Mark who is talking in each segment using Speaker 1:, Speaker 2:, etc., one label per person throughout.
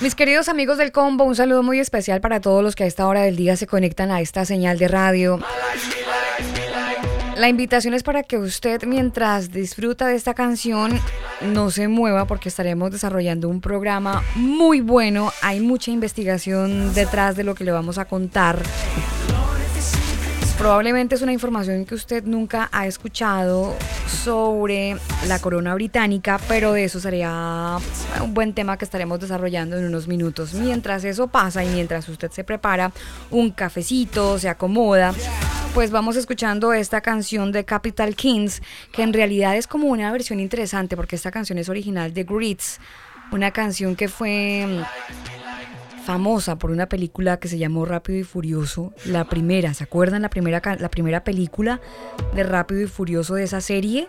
Speaker 1: Mis queridos amigos del combo, un saludo muy especial para todos los que a esta hora del día se conectan a esta señal de radio. La invitación es para que usted mientras disfruta de esta canción no se mueva porque estaremos desarrollando un programa muy bueno. Hay mucha investigación detrás de lo que le vamos a contar. Probablemente es una información que usted nunca ha escuchado sobre la corona británica, pero de eso sería un buen tema que estaremos desarrollando en unos minutos. Mientras eso pasa y mientras usted se prepara un cafecito, se acomoda, pues vamos escuchando esta canción de Capital Kings, que en realidad es como una versión interesante porque esta canción es original de Grits, una canción que fue famosa por una película que se llamó Rápido y Furioso, la primera, ¿se acuerdan la primera, la primera película de Rápido y Furioso de esa serie?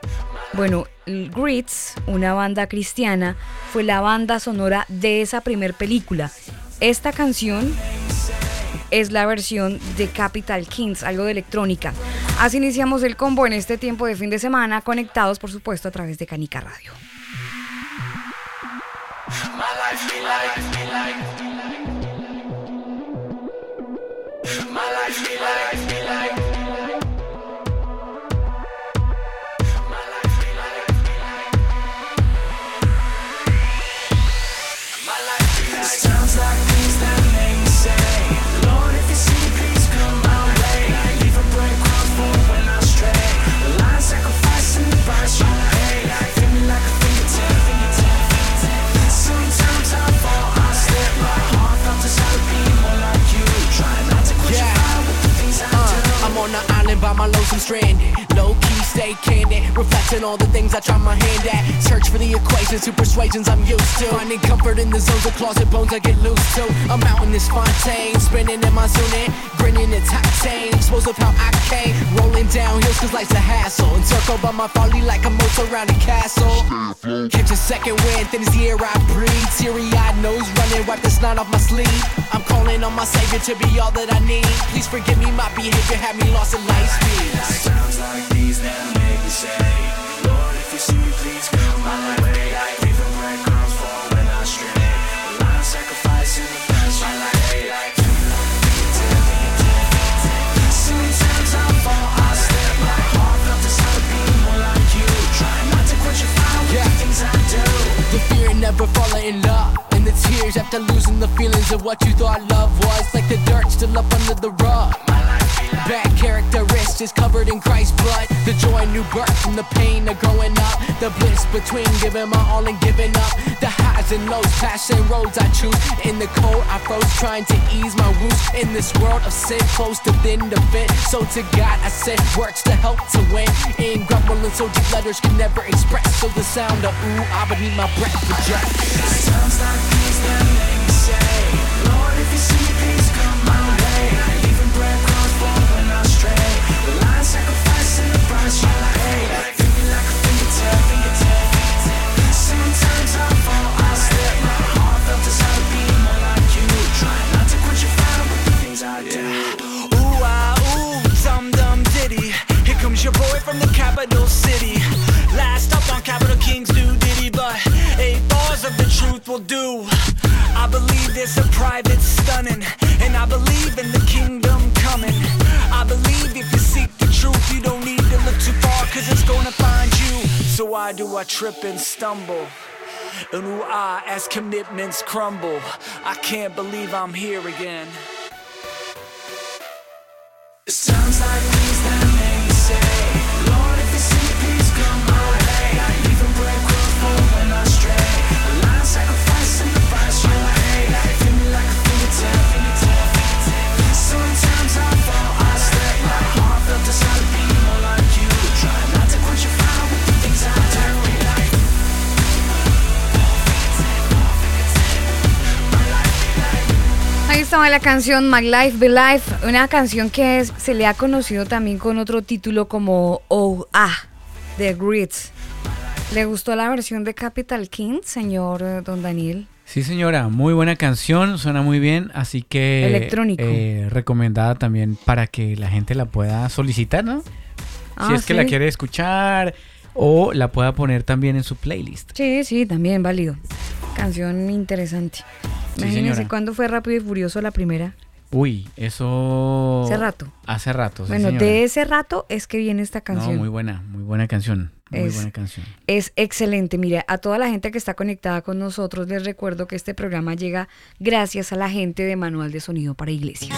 Speaker 1: Bueno, Grits, una banda cristiana, fue la banda sonora de esa primer película. Esta canción es la versión de Capital Kings, algo de electrónica. Así iniciamos el combo en este tiempo de fin de semana, conectados por supuesto a través de Canica Radio. Be like, be like.
Speaker 2: To persuasions I'm used to. Finding comfort in the zones of closet bones I get loose to. I'm out in this fontaine, spinning in my zone, grinning it's octane. Exposed of how I came. Rolling down hills cause life's a hassle. Encircled by my folly like a moat around a castle. Catch a second wind, then it's the air I breathe. Teary eyed nose running, wipe the snot off my sleeve. I'm calling on my savior to be all that I need. Please forgive me, my behavior had me lost in light speed. Sounds like these that make me say, you see me, please come my way. Leaving breadcrumbs for when I stray. The line sacrifice in the past, my life. Sometimes I fall, I slip. My heart felt desire being more like you. Try not to quench your fire with the things I do. The fear never falling in love And the tears after losing the feelings of what you thought love was. Like the dirt still up under the rug. Bad characteristics covered in Christ's blood. The joy, new birth, from the pain of growing up. The bliss between giving my all and giving up. The highs and lows, passion roads I choose. In the cold, I froze trying to ease my wounds. In this world of sin, close to thin to fit. So to God, I sent works to help to win. In grumbling, so deep letters can never express. So the sound of ooh, I would need my breath to just. Sounds like these that make me say, Lord, if you see please come my trip and stumble? And who I, as commitments crumble, I can't believe I'm here again.
Speaker 1: Estaba la canción My Life Be Life, una canción que se le ha conocido también con otro título como Oh Ah, The Grits. ¿Le gustó la versión de Capital King, señor eh, Don Daniel?
Speaker 3: Sí, señora, muy buena canción, suena muy bien, así que...
Speaker 1: Electrónico.
Speaker 3: Eh, recomendada también para que la gente la pueda solicitar, ¿no? si
Speaker 1: Ah,
Speaker 3: es que la
Speaker 1: sí.
Speaker 3: quiere escuchar o la pueda poner también en su playlist.
Speaker 1: Sí, sí, también válido. Canción interesante. Imagínense cuándo fue Rápido y Furioso la primera.
Speaker 3: Uy, eso...
Speaker 1: Hace rato.
Speaker 3: Hace rato, sí,
Speaker 1: bueno,
Speaker 3: señora.
Speaker 1: de ese rato es que viene esta
Speaker 3: No,
Speaker 1: canción.
Speaker 3: muy buena, muy buena canción. Muy
Speaker 1: Es-
Speaker 3: buena canción.
Speaker 1: Es excelente. Mire, a toda la gente que está conectada con nosotros, les recuerdo que este programa llega gracias a la gente de Manual de Sonido para Iglesias.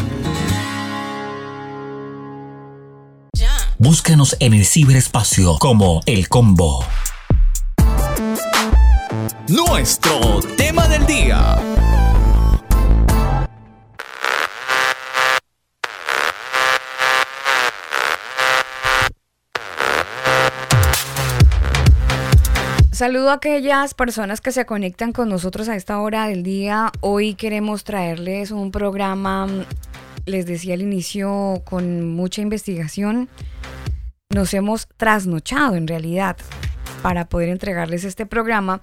Speaker 4: Búscanos en el ciberespacio como El Combo.
Speaker 5: Nuestro tema del día.
Speaker 1: Saludo a aquellas personas que se conectan con nosotros a esta hora del día. Hoy queremos traerles un programa, les decía al inicio, con mucha investigación. Nos hemos trasnochado en realidad para poder entregarles este programa.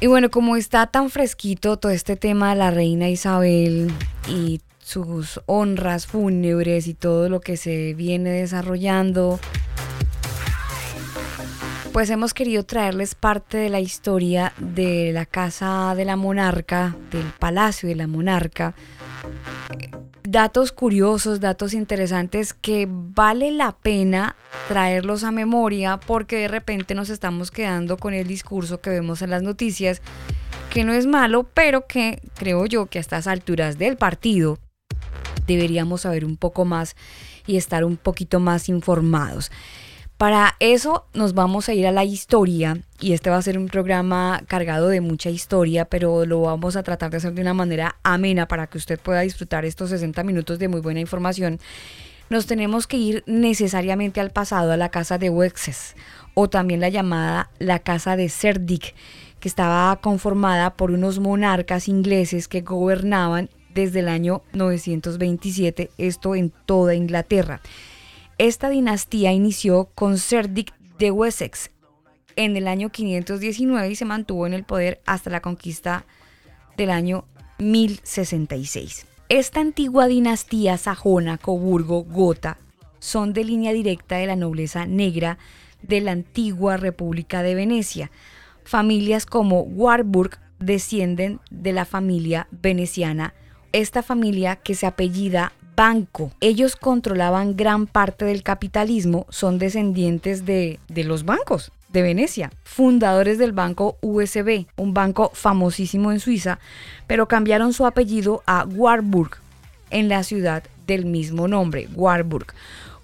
Speaker 1: Y bueno, como está tan fresquito todo este tema de la reina Isabel y sus honras fúnebres y todo lo que se viene desarrollando, pues hemos querido traerles parte de la historia de la casa de la monarca, del palacio de la monarca. Datos curiosos, datos interesantes que vale la pena traerlos a memoria porque de repente nos estamos quedando con el discurso que vemos en las noticias, que no es malo, pero que creo yo que a estas alturas del partido deberíamos saber un poco más y estar un poquito más informados. Para eso nos vamos a ir a la historia y este va a ser un programa cargado de mucha historia, pero lo vamos a tratar de hacer de una manera amena para que usted pueda disfrutar estos 60 minutos de muy buena información. Nos tenemos que ir necesariamente al pasado, a la casa de Wexes, o también la llamada la casa de Cerdic, que estaba conformada por unos monarcas ingleses que gobernaban desde el año 927, esto en toda Inglaterra. Esta dinastía inició con Cerdic de Wessex en el año 519 y se mantuvo en el poder hasta la conquista del año 1066. Esta antigua dinastía sajona, Coburgo, Gotha, son de línea directa de la nobleza negra de la antigua República de Venecia. Familias como Warburg descienden de la familia veneciana. Esta familia que se apellida Banco. Ellos controlaban gran parte del capitalismo, son descendientes de, de los bancos de Venecia, fundadores del banco USB, un banco famosísimo en Suiza, pero cambiaron su apellido a Warburg en la ciudad del mismo nombre, Warburg.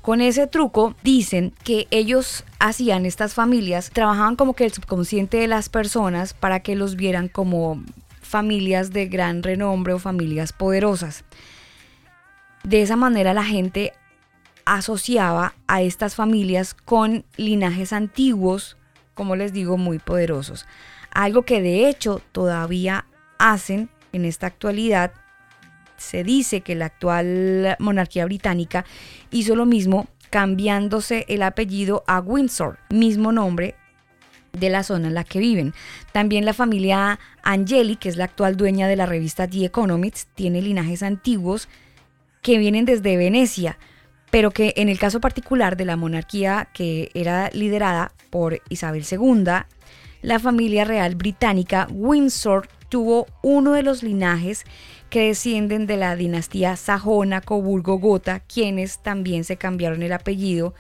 Speaker 1: Con ese truco dicen que ellos hacían estas familias, trabajaban como que el subconsciente de las personas para que los vieran como familias de gran renombre o familias poderosas. De esa manera la gente asociaba a estas familias con linajes antiguos, como les digo, muy poderosos. Algo que de hecho todavía hacen en esta actualidad. Se dice que la actual monarquía británica hizo lo mismo cambiándose el apellido a Windsor, mismo nombre de la zona en la que viven. También la familia Angeli, que es la actual dueña de la revista The Economist, tiene linajes antiguos que vienen desde Venecia, pero que en el caso particular de la monarquía que era liderada por Isabel II, la familia real británica Windsor tuvo uno de los linajes que descienden de la dinastía sajona Coburgo-Gotha, quienes también se cambiaron el apellido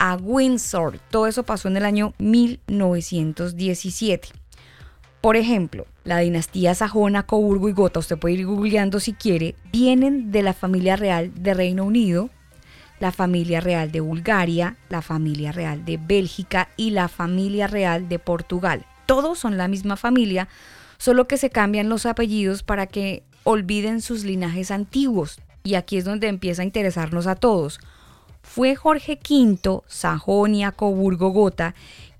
Speaker 1: a Windsor. Todo eso pasó en el año 1917. Por ejemplo, la dinastía sajona, Coburgo y Gotha, usted puede ir googleando si quiere, vienen de la familia real de Reino Unido, la familia real de Bulgaria, la familia real de Bélgica y la familia real de Portugal. Todos son la misma familia, solo que se cambian los apellidos para que olviden sus linajes antiguos. Y aquí es donde empieza a interesarnos a todos. Fue Jorge V, Sajonia, Coburgo, Gotha,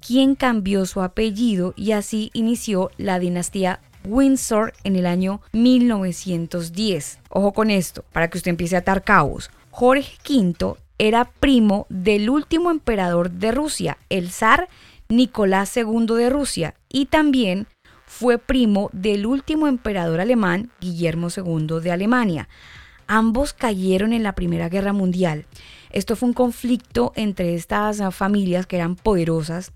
Speaker 1: quien cambió su apellido y así inició la dinastía Windsor en el año 1910. Ojo con esto, para que usted empiece a atar cabos. Jorge V era primo del último emperador de Rusia, el zar Nicolás II de Rusia, y también fue primo del último emperador alemán, Guillermo II de Alemania. Ambos cayeron en la Primera Guerra Mundial. Esto fue un conflicto entre estas familias que eran poderosas.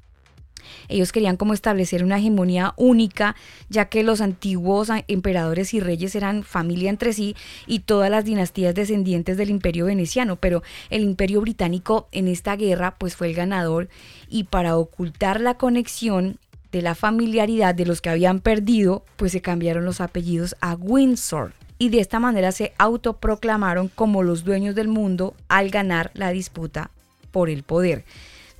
Speaker 1: Ellos querían como establecer una hegemonía única, ya que los antiguos emperadores y reyes eran familia entre sí y todas las dinastías descendientes del imperio veneciano, pero el imperio británico en esta guerra pues fue el ganador y para ocultar la conexión de la familiaridad de los que habían perdido, pues se cambiaron los apellidos a Windsor y de esta manera se autoproclamaron como los dueños del mundo al ganar la disputa por el poder,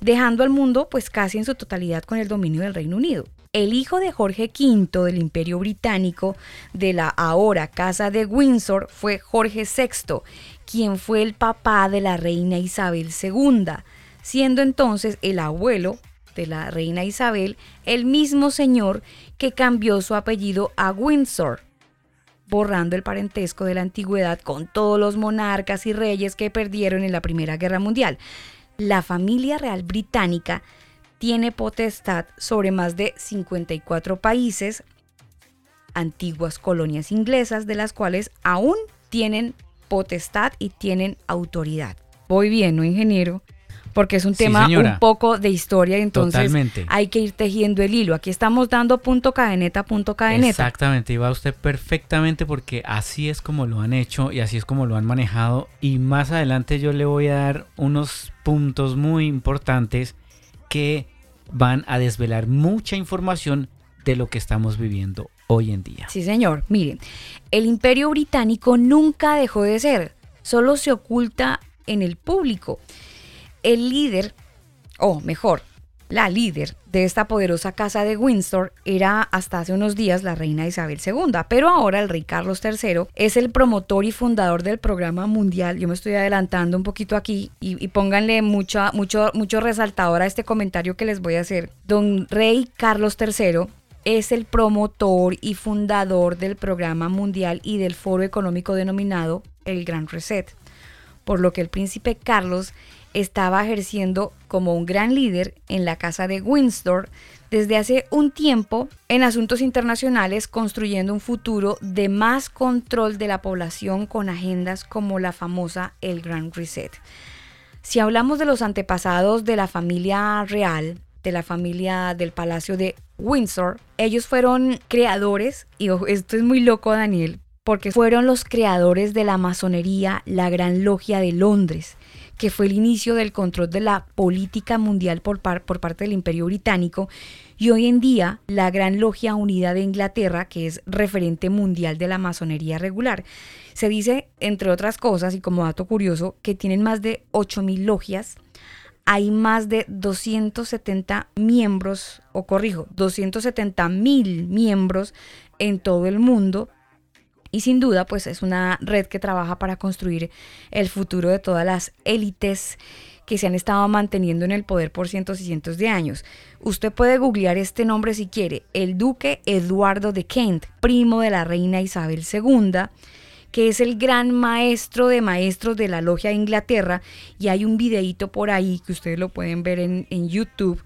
Speaker 1: dejando al mundo pues casi en su totalidad con el dominio del Reino Unido. El hijo de Jorge V del Imperio Británico de la ahora Casa de Windsor fue Jorge VI, quien fue el papá de la reina Isabel II, siendo entonces el abuelo de la reina Isabel el mismo señor que cambió su apellido a Windsor, borrando el parentesco de la antigüedad con todos los monarcas y reyes que perdieron en la Primera Guerra Mundial. La familia real británica tiene potestad sobre más de 54 países, antiguas colonias inglesas, de las cuales aún tienen potestad y tienen autoridad. Voy bien, ¿no, ingeniero? Porque es un
Speaker 3: Sí,
Speaker 1: tema
Speaker 3: señora.
Speaker 1: un poco de historia, entonces
Speaker 3: Totalmente.
Speaker 1: hay que ir tejiendo el hilo. Aquí estamos dando punto cadeneta, punto cadeneta.
Speaker 3: Exactamente, y va usted perfectamente porque así es como lo han hecho y así es como lo han manejado. Y más adelante yo le voy a dar unos puntos muy importantes que van a desvelar mucha información de lo que estamos viviendo hoy en día.
Speaker 1: Sí, señor. Miren, el imperio británico nunca dejó de ser, solo se oculta en el público. El líder, o mejor, la líder de esta poderosa casa de Windsor era hasta hace unos días la reina Isabel II, pero ahora el rey Carlos III es el promotor y fundador del programa mundial. Yo me estoy adelantando un poquito aquí y, pónganle mucho, mucho, mucho resaltador a este comentario que les voy a hacer. Don Rey Carlos III es el promotor y fundador del programa mundial y del foro económico denominado el Gran Reset, por lo que el príncipe Carlos estaba ejerciendo como un gran líder en la casa de Windsor desde hace un tiempo en asuntos internacionales, construyendo un futuro de más control de la población con agendas como la famosa el Gran Reset. Si hablamos de los antepasados de la familia real, de la familia del Palacio de Windsor, ellos fueron creadores, y esto es muy loco Daniel, porque fueron los creadores de la masonería, la Gran Logia de Londres, que fue el inicio del control de la política mundial por, por parte del Imperio Británico, y hoy en día la Gran Logia Unida de Inglaterra, que es referente mundial de la masonería regular. Se dice, entre otras cosas, y como dato curioso, que tienen más de 8.000 logias, hay más de 270 miembros, o corrijo, 270 mil miembros en todo el mundo. Y sin duda, pues es una red que trabaja para construir el futuro de todas las élites que se han estado manteniendo en el poder por cientos y cientos de años. Usted puede googlear este nombre si quiere, el duque Eduardo de Kent, primo de la reina Isabel II, que es el gran maestro de maestros de la logia de Inglaterra, y hay un videíto por ahí que ustedes lo pueden ver en, en YouTube,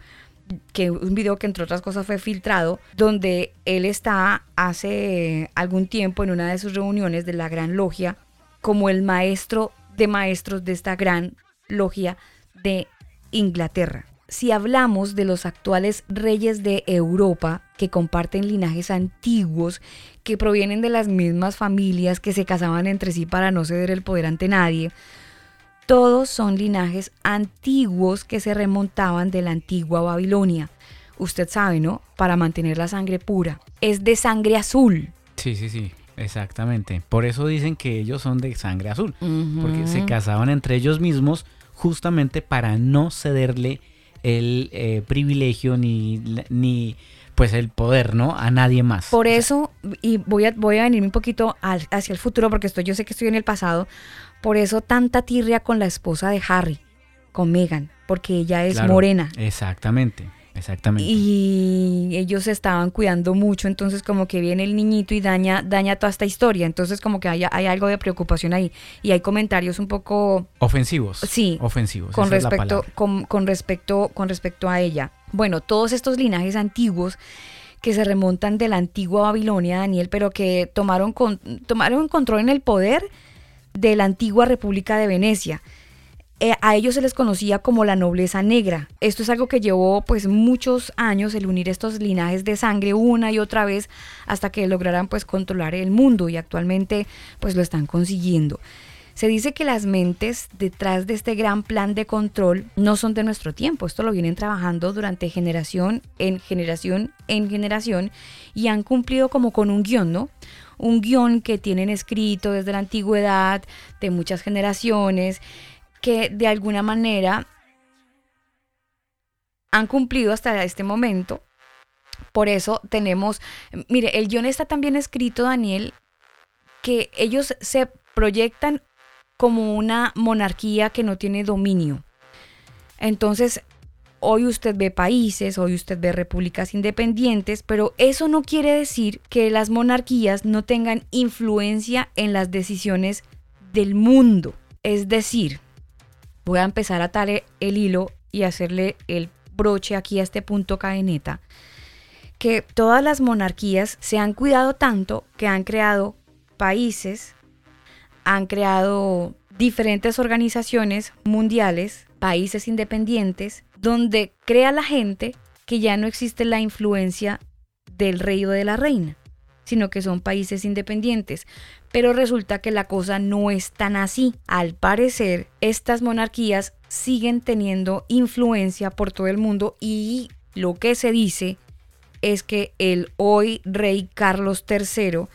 Speaker 1: que un video que entre otras cosas fue filtrado, donde él está hace algún tiempo en una de sus reuniones de la gran logia como el maestro de maestros de esta gran logia de Inglaterra. Si hablamos de los actuales reyes de Europa que comparten linajes antiguos, que provienen de las mismas familias que se casaban entre sí para no ceder el poder ante nadie, todos son linajes antiguos que se remontaban de la antigua Babilonia. Usted sabe, ¿no? Para mantener la sangre pura. es de sangre azul.
Speaker 3: Sí, sí, sí, exactamente. Por eso dicen que ellos son de sangre azul, porque se casaban entre ellos mismos justamente para no cederle el eh, privilegio ni, ni pues el poder, ¿no? A nadie más.
Speaker 1: Por eso, y voy a, voy a venirme un poquito al- hacia el futuro, porque estoy, yo sé que estoy en el pasado, por eso tanta tirria con la esposa de Harry, con Meghan, porque ella es
Speaker 3: Claro,
Speaker 1: morena.
Speaker 3: Exactamente, exactamente.
Speaker 1: Y ellos se estaban cuidando mucho, entonces como que viene el niñito y daña, daña toda esta historia. Entonces como que hay, hay algo de preocupación ahí. Y hay comentarios un poco
Speaker 3: Ofensivos.
Speaker 1: Sí,
Speaker 3: Ofensivos.
Speaker 1: con
Speaker 3: esa es la
Speaker 1: respecto, con respecto, con respecto a ella. Bueno, todos estos linajes antiguos que se remontan de la antigua Babilonia, Daniel, pero que tomaron, con, control en el poder de la antigua República de Venecia. Eh, a ellos se les conocía como la nobleza negra. Esto es algo que llevó pues muchos años el unir estos linajes de sangre una y otra vez hasta que lograran pues controlar el mundo y actualmente pues lo están consiguiendo. Se dice que las mentes detrás de este gran plan de control no son de nuestro tiempo. Esto lo vienen trabajando durante generación en generación en generación y han cumplido como con un guion, ¿no? Un guion que tienen escrito desde la antigüedad, de muchas generaciones, que de alguna manera han cumplido hasta este momento. Por eso tenemos, mire, el guion está también escrito, Daniel, que ellos se proyectan como una monarquía que no tiene dominio. Entonces, hoy usted ve países, hoy usted ve repúblicas independientes, pero eso no quiere decir que las monarquías no tengan influencia en las decisiones del mundo. Es decir, voy a empezar a atar el hilo y hacerle el broche aquí a este punto cadeneta, que todas las monarquías se han cuidado tanto que han creado países, han creado diferentes organizaciones mundiales, países independientes, donde crea la gente que ya no existe la influencia del rey o de la reina, sino que son países independientes. Pero resulta que la cosa no es tan así. Al parecer, estas monarquías siguen teniendo influencia por todo el mundo y lo que se dice es que el hoy rey Carlos III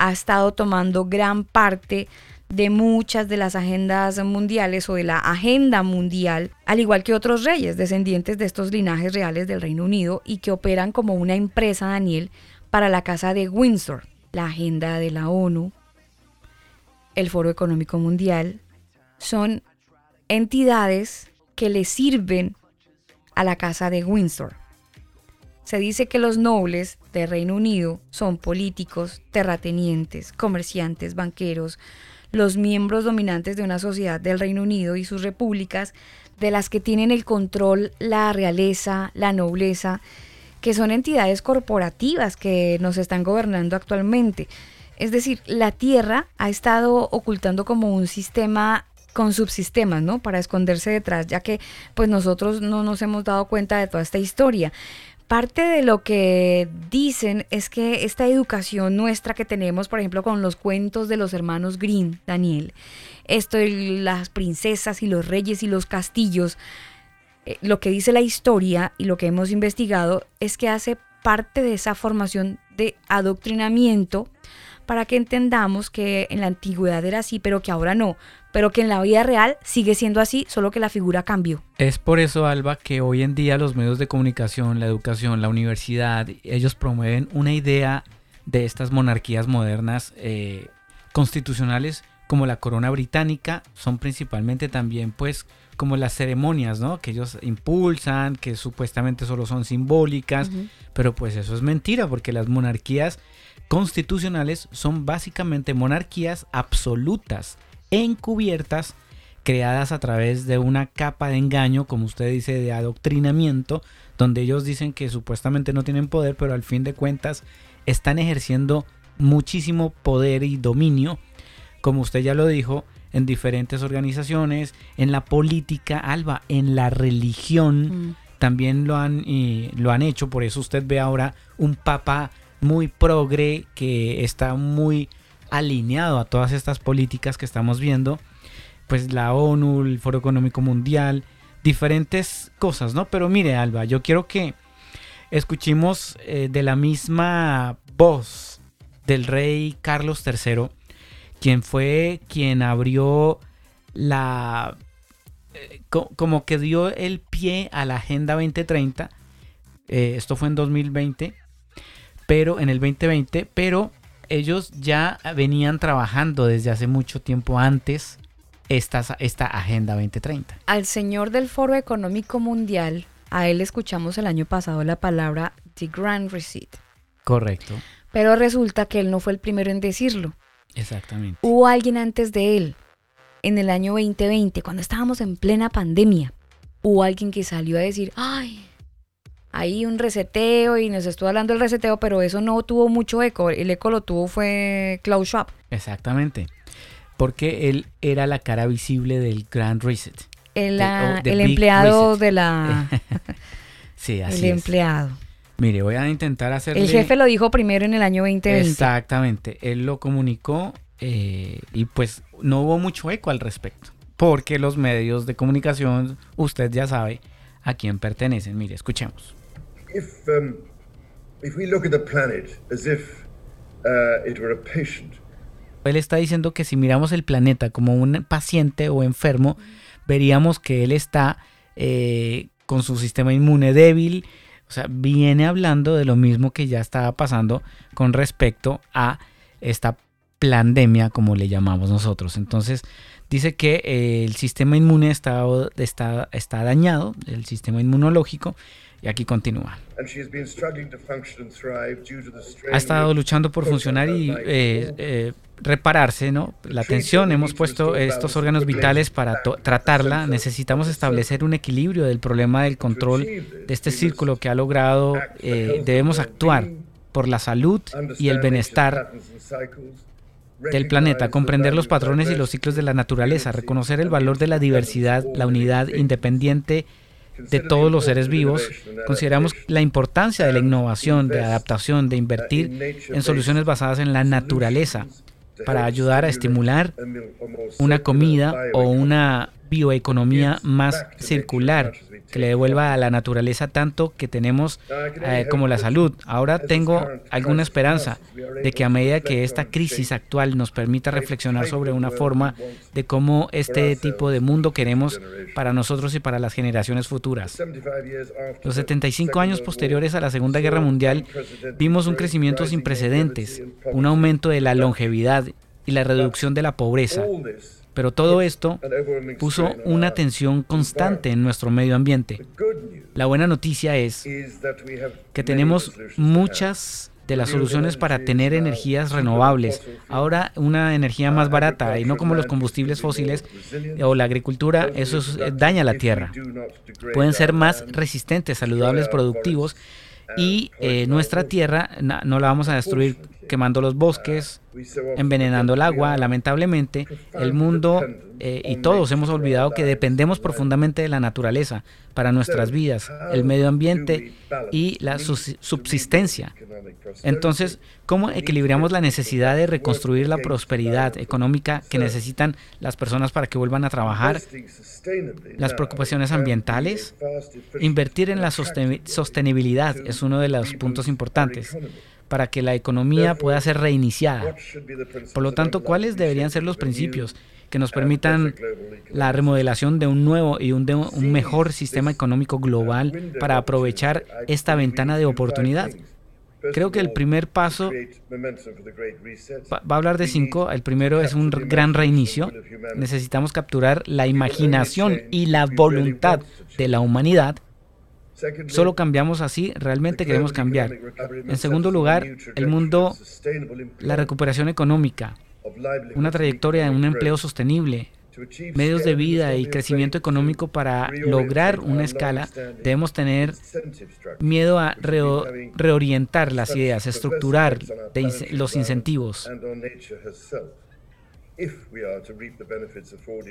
Speaker 1: ha estado tomando gran parte de muchas de las agendas mundiales o de la agenda mundial, al igual que otros reyes descendientes de estos linajes reales del Reino Unido y que operan como una empresa, Daniel, para la Casa de Windsor, la agenda de la ONU, el Foro Económico Mundial, son entidades que le sirven a la Casa de Windsor. Se dice que los nobles del Reino Unido son políticos, terratenientes, comerciantes, banqueros, los miembros dominantes de una sociedad del Reino Unido y sus repúblicas, de las que tienen el control la realeza, la nobleza, que son entidades corporativas que nos están gobernando actualmente. Es decir, la Tierra ha estado ocultando como un sistema con subsistemas, ¿no? Para esconderse detrás, ya que pues nosotros no nos hemos dado cuenta de toda esta historia. Parte de lo que dicen es que esta educación nuestra que tenemos, por ejemplo, con los cuentos de los hermanos Green, Daniel, esto de las princesas y los reyes y los castillos, eh, lo que dice la historia y lo que hemos investigado es que hace parte de esa formación de adoctrinamiento para que entendamos que en la antigüedad era así, pero que ahora no, pero que en la vida real sigue siendo así, solo que la figura cambió.
Speaker 3: Es por eso, Alba, que hoy en día los medios de comunicación, la educación, la universidad, ellos promueven una idea de estas monarquías modernas eh, constitucionales como la corona británica, son principalmente también pues como las ceremonias, ¿no? Que ellos impulsan, que supuestamente solo son simbólicas, pero pues eso es mentira, porque las monarquías constitucionales son básicamente monarquías absolutas, encubiertas, creadas a través de una capa de engaño, como usted dice, de adoctrinamiento, donde ellos dicen que supuestamente no tienen poder, pero al fin de cuentas están ejerciendo muchísimo poder y dominio, como usted ya lo dijo, en diferentes organizaciones, en la política, Alba, en la religión,
Speaker 1: Mm.
Speaker 3: también lo han, y lo han hecho, por eso usted ve ahora un papa muy progre que está muy alineado a todas estas políticas que estamos viendo, pues la ONU, el Foro Económico Mundial, diferentes cosas, ¿no? Pero mire, Alba, yo quiero que escuchemos eh, de la misma voz del rey Carlos III, quien fue quien abrió la... eh, co- como que dio el pie a la Agenda 2030. eh, esto fue en 2020, pero en el 2020, pero ellos ya venían trabajando desde hace mucho tiempo antes esta, esta Agenda 2030.
Speaker 1: Al señor del Foro Económico Mundial, a él escuchamos el año pasado la palabra The Grand Reset.
Speaker 3: Correcto,
Speaker 1: Pero resulta que él no fue el primero en decirlo.
Speaker 3: exactamente.
Speaker 1: Hubo alguien antes de él, en el año 2020, cuando estábamos en plena pandemia. Hubo alguien que salió a decir, ay, hay un reseteo y nos estuvo hablando del reseteo, pero eso no tuvo mucho eco. El eco lo tuvo fue Klaus Schwab.
Speaker 3: Exactamente. Porque él era la cara visible del Grand Reset.
Speaker 1: El, ah,
Speaker 3: oh,
Speaker 1: el empleado
Speaker 3: Reset.
Speaker 1: de la...
Speaker 3: Sí, así
Speaker 1: el
Speaker 3: es.
Speaker 1: empleado.
Speaker 3: Mire, voy a intentar hacerle...
Speaker 1: El jefe lo dijo primero en el año 2020.
Speaker 3: Exactamente. Él lo comunicó eh, y pues no hubo mucho eco al respecto. Porque los medios de comunicación, usted ya sabe a quién pertenecen. Mire, escuchemos.
Speaker 6: If, um, if we look at the planet as if uh, it were a patient,
Speaker 3: Él está diciendo que si miramos el planeta como un paciente o enfermo, veríamos que él está eh, con su sistema inmune débil. O sea, viene hablando de lo mismo que ya estaba pasando con respecto a esta pandemia, como le llamamos nosotros. Entonces, dice que eh, el sistema inmune está, está, está dañado, el sistema inmunológico, y aquí continúa. ha estado luchando por funcionar y eh, eh, repararse, ¿no? La atención, hemos puesto estos órganos vitales para tratarla. Necesitamos establecer un equilibrio del problema del control de este círculo que ha logrado. eh, debemos actuar por la salud y el bienestar del planeta, comprender los patrones y los ciclos de la naturaleza, reconocer el valor de la diversidad, la unidad independiente de todos los seres vivos, consideramos la importancia de la innovación, de adaptación, de invertir en soluciones basadas en la naturaleza para ayudar a estimular una comida o una bioeconomía más circular que le devuelva a la naturaleza tanto que tenemos eh, como la salud. Ahora tengo alguna esperanza de que a medida que esta crisis actual nos permita reflexionar sobre una forma de cómo este tipo de mundo queremos para nosotros y para las generaciones futuras. Los 75 años posteriores a la Segunda Guerra Mundial vimos un crecimiento sin precedentes, un aumento de la longevidad y la reducción de la pobreza. Pero todo esto puso una tensión constante en nuestro medio ambiente. La buena noticia es que tenemos muchas de las soluciones para tener energías renovables. Ahora una energía más barata y no como los combustibles fósiles o la agricultura, eso es- eh, daña la tierra. Pueden ser más resistentes, saludables, productivos y eh, nuestra tierra no la vamos a destruir quemando los bosques, envenenando el agua. Lamentablemente, el mundo eh, y todos hemos olvidado que dependemos profundamente de la naturaleza para nuestras vidas, el medio ambiente y la subsistencia. Entonces, ¿cómo equilibramos la necesidad de reconstruir la prosperidad económica que necesitan las personas para que vuelvan a trabajar? Las preocupaciones ambientales, invertir en la soste- sostenibilidad es uno de los puntos importantes para que la economía pueda ser reiniciada. Por lo tanto, ¿cuáles deberían ser los principios que nos permitan la remodelación de un nuevo y un, de un mejor sistema económico global para aprovechar esta ventana de oportunidad? Creo que el primer paso va, va a hablar de cinco. El primero es un gran reinicio. Necesitamos capturar la imaginación y la voluntad de la humanidad. Solo cambiamos así, realmente queremos cambiar. En segundo lugar, el mundo, la recuperación económica, una trayectoria de un empleo sostenible, medios de vida y crecimiento económico para lograr una escala, debemos tener miedo a reo- reorientar las ideas, estructurar los incentivos.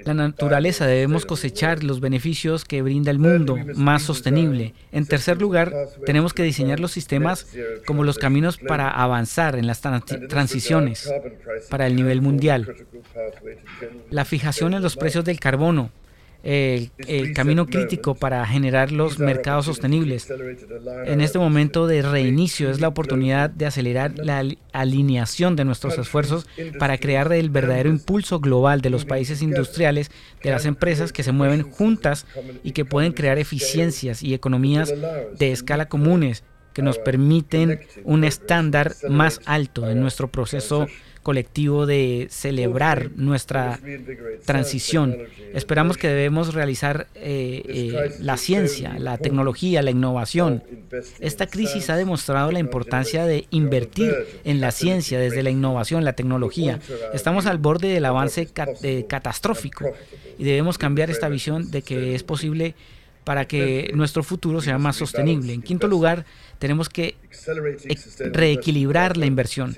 Speaker 3: La naturaleza debemos cosechar los beneficios que brinda el mundo más sostenible. En tercer lugar, tenemos que diseñar los sistemas como los caminos para avanzar en las tran- transiciones para el nivel mundial. La fijación en los precios del carbono, el, el camino crítico para generar los mercados sostenibles. En este momento de reinicio es la oportunidad de acelerar la ali- alineación de nuestros esfuerzos para crear el verdadero impulso global de los países industriales, de las empresas que se mueven juntas y que pueden crear eficiencias y economías de escala comunes que nos permiten un estándar más alto en nuestro proceso colectivo de celebrar nuestra transición. Esperamos que debemos realizar eh, eh, la ciencia, la tecnología, la innovación. Esta crisis ha demostrado la importancia de invertir en la ciencia, desde la innovación, la tecnología. Estamos al borde del avance ca- eh, catastrófico y debemos cambiar esta visión de que es posible para que nuestro futuro sea más sostenible. En quinto lugar, tenemos que ex- reequilibrar la inversión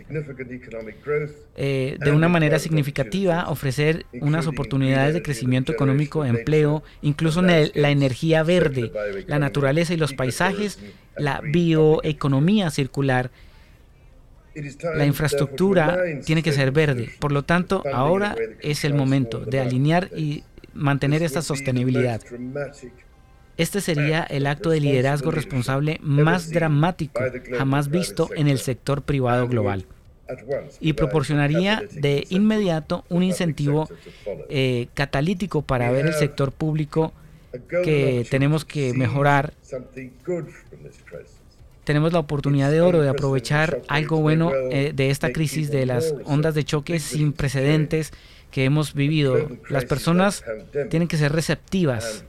Speaker 3: eh, de una manera significativa, ofrecer unas oportunidades de crecimiento económico, empleo, incluso en el- la energía verde, la naturaleza y los paisajes, la bioeconomía circular, la infraestructura tiene que ser verde. Por lo tanto, ahora es el momento de alinear y mantener esta sostenibilidad. Este sería el acto de liderazgo responsable más dramático jamás visto en el sector privado global y proporcionaría de inmediato un incentivo eh, catalítico para ver el sector público que tenemos que mejorar. Tenemos la oportunidad de oro de aprovechar algo bueno eh, de esta crisis de las ondas de choque sin precedentes que hemos vivido. Las personas tienen que ser receptivas.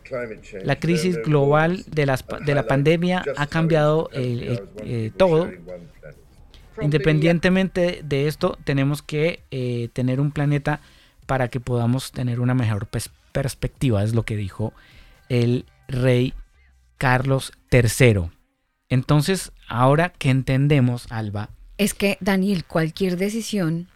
Speaker 3: La crisis global de, las, pa- de la pandemia ha cambiado el- el- eh, todo. Independientemente de esto, tenemos que eh, tener un planeta para que podamos tener una mejor pers- perspectiva, es lo que dijo el rey Carlos III. Entonces, ahora que entendemos, Alba,
Speaker 1: Es que, Daniel, cualquier decisión,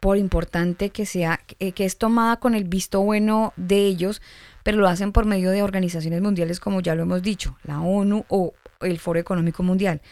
Speaker 1: por importante que sea, eh, que es tomada con el visto bueno de ellos, pero lo hacen por medio de organizaciones mundiales, como ya lo hemos dicho, la ONU o el Foro Económico Mundial.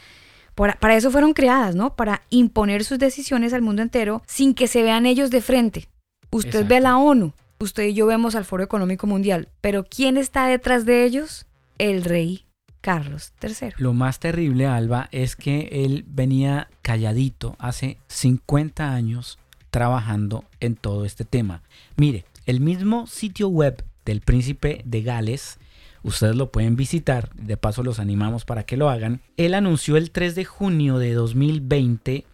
Speaker 1: Para eso fueron creadas, ¿no? Para imponer sus decisiones al mundo entero sin que se vean ellos de frente. Usted ve a la ONU, usted y yo vemos al Foro Económico Mundial, pero ¿quién está detrás de ellos? El rey Carlos III.
Speaker 3: Lo más terrible, Alba, es que él venía calladito hace 50 años trabajando en todo este tema. Mire, el mismo sitio web del príncipe de Gales, ustedes lo pueden visitar, de paso los animamos para que lo hagan. Él anunció el 3 de junio de 2020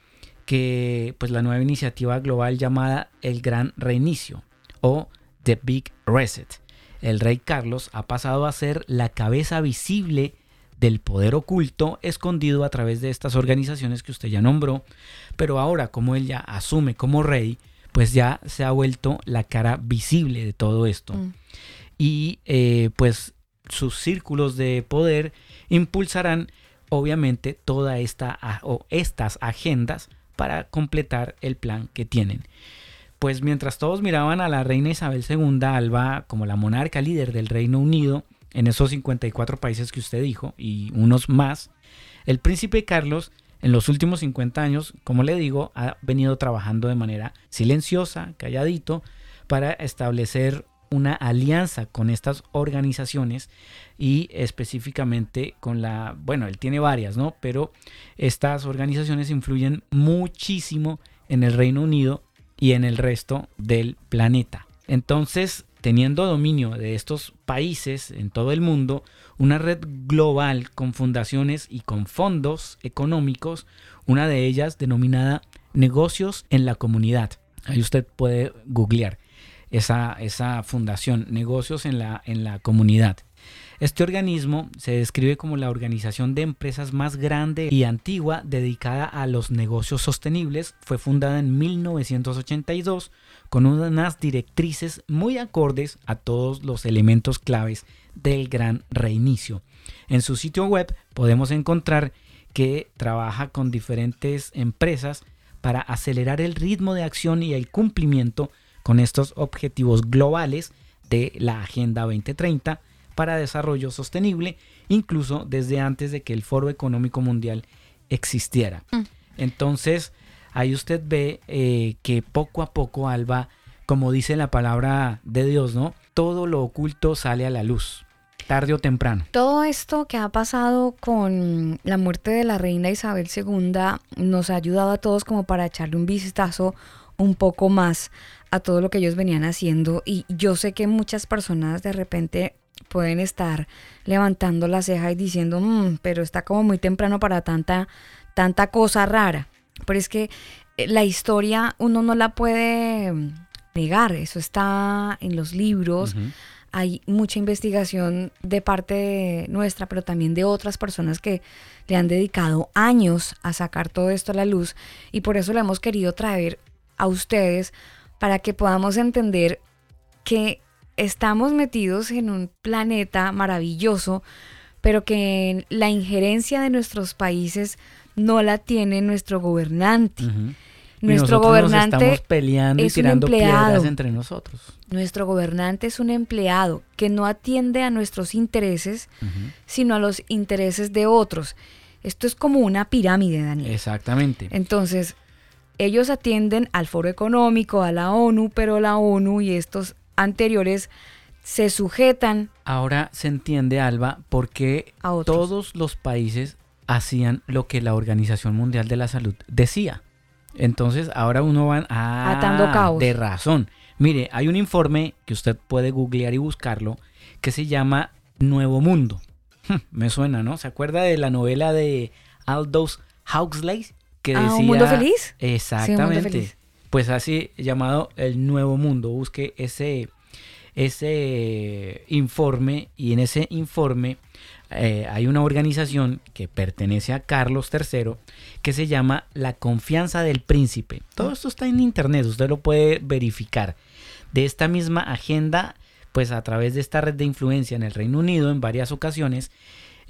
Speaker 3: que pues la nueva iniciativa global llamada El Gran Reinicio o The Big Reset. El rey Carlos ha pasado a ser la cabeza visible del poder oculto escondido a través de estas organizaciones que usted ya nombró, pero ahora como él ya asume como rey, pues ya se ha vuelto la cara visible de todo esto.
Speaker 1: Mm.
Speaker 3: Y eh, pues sus círculos de poder impulsarán obviamente toda esta estas agendas para completar el plan que tienen. Pues mientras todos miraban a la reina Isabel II Alba como la monarca líder del Reino Unido, en esos 54 países que usted dijo y unos más, el príncipe Carlos en los últimos 50 años, como le digo, ha venido trabajando de manera silenciosa, calladito, para establecer una alianza con estas organizaciones y específicamente con la, bueno, él tiene varias, ¿no? Pero estas organizaciones influyen muchísimo en el Reino Unido y en el resto del planeta. Entonces, teniendo dominio de estos países en todo el mundo, una red global con fundaciones y con fondos económicos, una de ellas denominada Negocios en la Comunidad. Ahí usted puede googlear esa, esa fundación, Negocios en la, en la Comunidad. Este organismo se describe como la organización de empresas más grande y antigua dedicada a los negocios sostenibles. Fue fundada en 1982 con unas directrices muy acordes a todos los elementos claves del gran reinicio. En su sitio web podemos encontrar que trabaja con diferentes empresas para acelerar el ritmo de acción y el cumplimiento con estos objetivos globales de la Agenda 2030 para desarrollo sostenible, incluso desde antes de que el Foro Económico Mundial existiera. Entonces, ahí usted ve eh, que poco a poco, Alba, como dice la palabra de Dios, ¿no? Todo lo oculto sale a la luz, tarde o temprano.
Speaker 1: Todo esto que ha pasado con la muerte de la reina Isabel II nos ha ayudado a todos como para echarle un vistazo un poco más a todo lo que ellos venían haciendo y yo sé que muchas personas de repente pueden estar levantando la ceja y diciendo, "Mm, pero está como muy temprano para tanta, tanta cosa rara. Pero es que eh, la historia uno no la puede mm, negar, eso está en los libros, hay mucha investigación de parte de nuestra, pero también de otras personas que le han dedicado años a sacar todo esto a la luz y por eso lo hemos querido traer a ustedes para que podamos entender que estamos metidos en un planeta maravilloso, pero que la injerencia de nuestros países no la tiene nuestro gobernante.
Speaker 3: Y
Speaker 1: Nuestro
Speaker 3: nosotros nos
Speaker 1: gobernante
Speaker 3: estamos peleando y
Speaker 1: es un
Speaker 3: tirando
Speaker 1: empleado.
Speaker 3: piedras entre nosotros.
Speaker 1: Nuestro gobernante es un empleado que no atiende a nuestros intereses, sino a los intereses de otros. Esto es como una pirámide, Daniel.
Speaker 3: Exactamente.
Speaker 1: Entonces, ellos atienden al foro económico, a la ONU, pero la ONU y estos anteriores se sujetan
Speaker 3: Ahora se entiende, Alba, por qué
Speaker 1: a
Speaker 3: todos los países hacían lo que la Organización Mundial de la Salud decía. Entonces, ahora uno va ah,
Speaker 1: Atando cabos.
Speaker 3: de razón. Mire, hay un informe que usted puede googlear y buscarlo que se llama Nuevo Mundo. Me suena, ¿no? ¿Se acuerda de la novela de Aldous Huxley que
Speaker 1: Ah,
Speaker 3: decía
Speaker 1: ¿Un mundo feliz?
Speaker 3: Exactamente.
Speaker 1: feliz.
Speaker 3: Pues así llamado El Nuevo Mundo. Busque ese ese informe y en ese informe eh, hay una organización que pertenece a Carlos III que se llama La Confianza del Príncipe. Todo esto está en internet, usted lo puede verificar. De esta misma agenda, pues a través de esta red de influencia en el Reino Unido en varias ocasiones,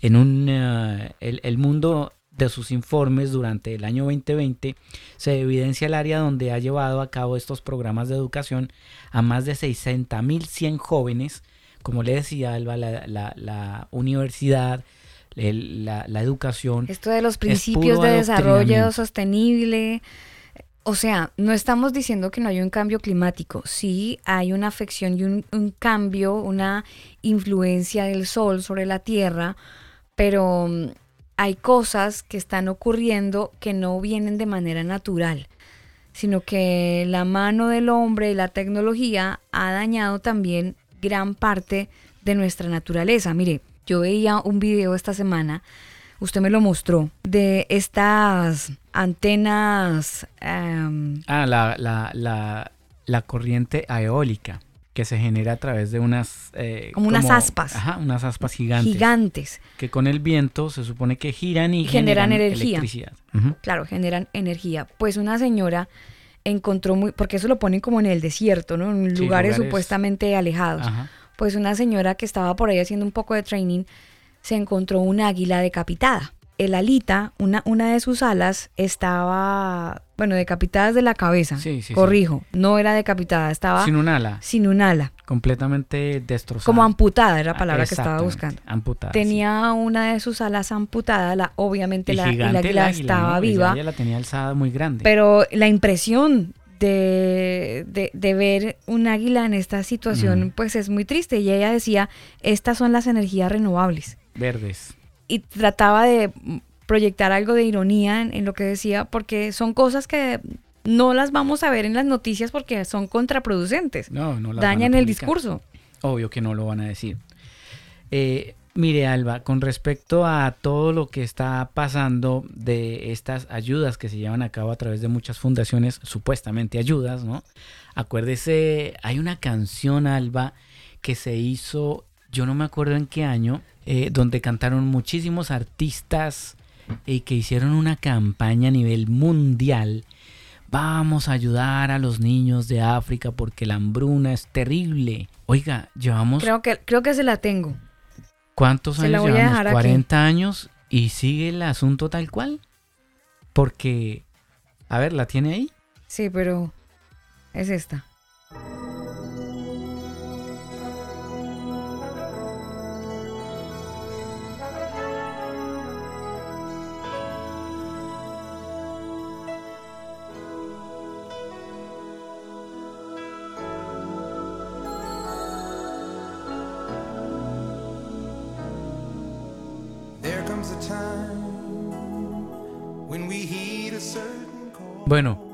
Speaker 3: en un, el, el mundo de sus informes durante el año 2020 se evidencia el área donde ha llevado a cabo estos programas de educación a más de 60.100 jóvenes, como le decía Alba, la, la- la universidad, el- la, la educación.
Speaker 1: Esto de los principios de desarrollo sostenible. O sea, no estamos diciendo que no hay un cambio climático. Sí hay una afección y un, un cambio, una influencia del sol sobre la tierra, pero mm, hay cosas que están ocurriendo que no vienen de manera natural, sino que la mano del hombre y la tecnología ha dañado también gran parte de nuestra naturaleza. Mire, yo veía un video esta semana, usted me lo mostró, de estas antenas... em,
Speaker 3: Ah, la, la, la, la corriente eólica que se genera a través de unas... eh,
Speaker 1: Como unas aspas.
Speaker 3: Ajá, unas aspas gigantes.
Speaker 1: gigantes.
Speaker 3: Que con el viento se supone que giran y
Speaker 1: Generan
Speaker 3: generan,
Speaker 1: energía.
Speaker 3: electricidad.
Speaker 1: Claro, generan energía. Pues una señora encontró muy, porque eso lo ponen como en el desierto, ¿no? En
Speaker 3: Sí,
Speaker 1: lugares- supuestamente alejados.
Speaker 3: Ajá.
Speaker 1: Pues una señora que estaba por ahí haciendo un poco de training se encontró un águila decapitada. El alita, una, una de sus alas estaba, bueno, decapitadas de la cabeza.
Speaker 3: Sí, sí, sí.
Speaker 1: Corrijo, no era decapitada, estaba
Speaker 3: Sin un ala,
Speaker 1: sin un ala,
Speaker 3: completamente destrozada.
Speaker 1: como amputada era la palabra que estaba buscando.
Speaker 3: Amputada.
Speaker 1: Tenía una de sus alas amputada, la, obviamente
Speaker 3: Y
Speaker 1: la,
Speaker 3: gigante el
Speaker 1: águila
Speaker 3: águila,
Speaker 1: estaba viva.
Speaker 3: Ella la tenía alzada muy grande.
Speaker 1: Pero la impresión de, de- de ver un águila en esta situación, pues es muy triste. Y ella decía, estas son las energías renovables.
Speaker 3: Verdes.
Speaker 1: Y trataba de proyectar algo de ironía en, en lo que decía, porque son cosas que no las vamos a ver en las noticias porque son contraproducentes.
Speaker 3: No, no las van a
Speaker 1: Dañan el discurso.
Speaker 3: Obvio que no lo van a decir. Eh, mire, Alba, con respecto a todo lo que está pasando de estas ayudas que se llevan a cabo a través de muchas fundaciones, supuestamente ayudas, ¿no? Acuérdese, hay una canción, Alba, que se hizo, yo no me acuerdo en qué año, eh, donde cantaron muchísimos artistas y que hicieron una campaña a nivel mundial. Vamos a ayudar a los niños de África porque la hambruna es terrible. Oiga, llevamos
Speaker 1: Creo que, creo que se la tengo.
Speaker 3: ¿cuántos
Speaker 1: se
Speaker 3: años llevamos?
Speaker 1: dejar aquí.
Speaker 3: 40 años y sigue el asunto tal cual. Porque, a ver, ¿la tiene ahí?
Speaker 1: Sí, pero es esta.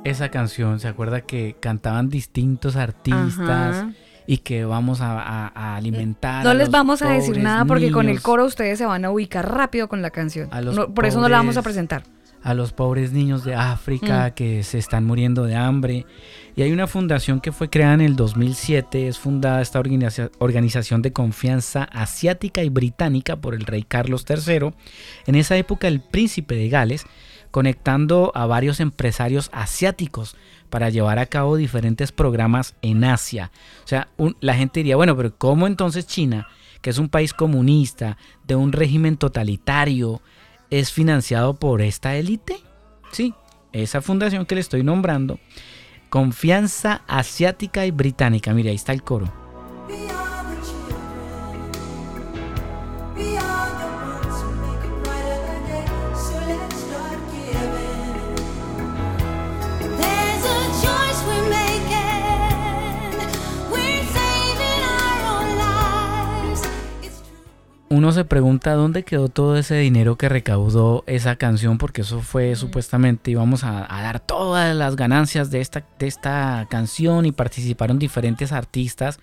Speaker 3: Esa canción, ¿se acuerda que cantaban distintos artistas
Speaker 1: Ajá.
Speaker 3: y que vamos a, a- a alimentar?
Speaker 1: No
Speaker 3: a
Speaker 1: les vamos a decir nada porque con el coro ustedes se van a ubicar rápido con la canción.
Speaker 3: A los
Speaker 1: No, por eso no la vamos a presentar.
Speaker 3: a los pobres niños de África
Speaker 1: Mm.
Speaker 3: que se están muriendo de hambre. Y hay una fundación que fue creada en el 2007, es fundada esta organiza- organización de confianza asiática y británica por el rey Carlos III. En esa época el príncipe de Gales, conectando a varios empresarios asiáticos para llevar a cabo diferentes programas en Asia. O sea, la gente diría, bueno, pero ¿cómo entonces China, que es un país comunista, de un régimen totalitario, es financiado por esta élite? Sí, esa fundación que le estoy nombrando, Confianza Asiática y Británica. Mire, ahí está el coro. Uno se pregunta dónde quedó todo ese dinero que recaudó esa canción, porque eso fue supuestamente íbamos a, a dar todas las ganancias de esta, de esta canción y participaron diferentes artistas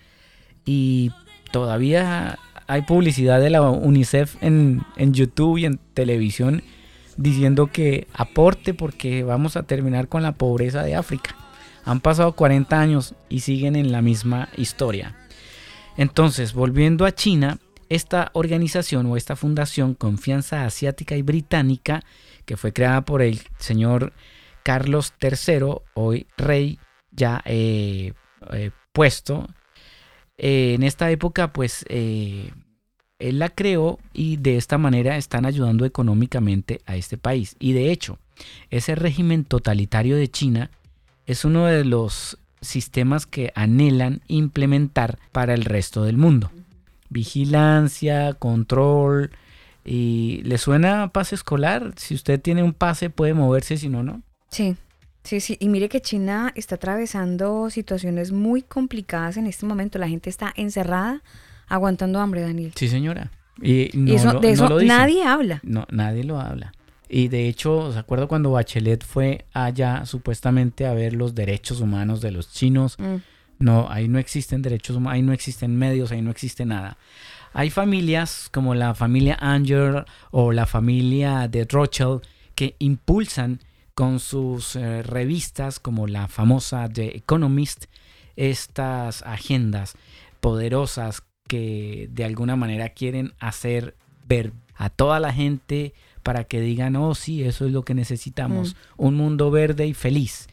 Speaker 3: y todavía hay publicidad de la UNICEF en, en YouTube y en televisión diciendo que aporte porque vamos a terminar con la pobreza de África. Han pasado 40 años y siguen en la misma historia. Entonces, volviendo a China, esta organización o esta fundación Confianza Asiática y Británica, que fue creada por el señor Carlos III, hoy rey ya eh, eh, puesto, eh, en esta época pues él la creó y de esta manera están ayudando económicamente a este país. Y de hecho, ese régimen totalitario de China es uno de los sistemas que anhelan implementar para el resto del mundo. Vigilancia, control. ¿Y le suena pase escolar? Si usted tiene un pase puede moverse, si no, no.
Speaker 1: Sí, sí, sí. Y mire que China está atravesando situaciones muy complicadas en este momento. La gente está encerrada, aguantando hambre, Daniel.
Speaker 3: Sí, señora. Y, no
Speaker 1: y eso,
Speaker 3: lo-
Speaker 1: de
Speaker 3: no
Speaker 1: eso
Speaker 3: lo
Speaker 1: nadie habla.
Speaker 3: No, nadie lo habla. Y de hecho, ¿se acuerda cuando Bachelet fue allá supuestamente a ver los derechos humanos de los chinos?
Speaker 1: Mm.
Speaker 3: No, ahí no existen derechos humanos, ahí no existen medios, ahí no existe nada. Hay familias como la familia Anger o la familia de Rothschild que impulsan con sus eh, revistas como la famosa The Economist estas agendas poderosas que de alguna manera quieren hacer ver a toda la gente para que digan, oh sí, eso es lo que necesitamos, un mundo verde y feliz.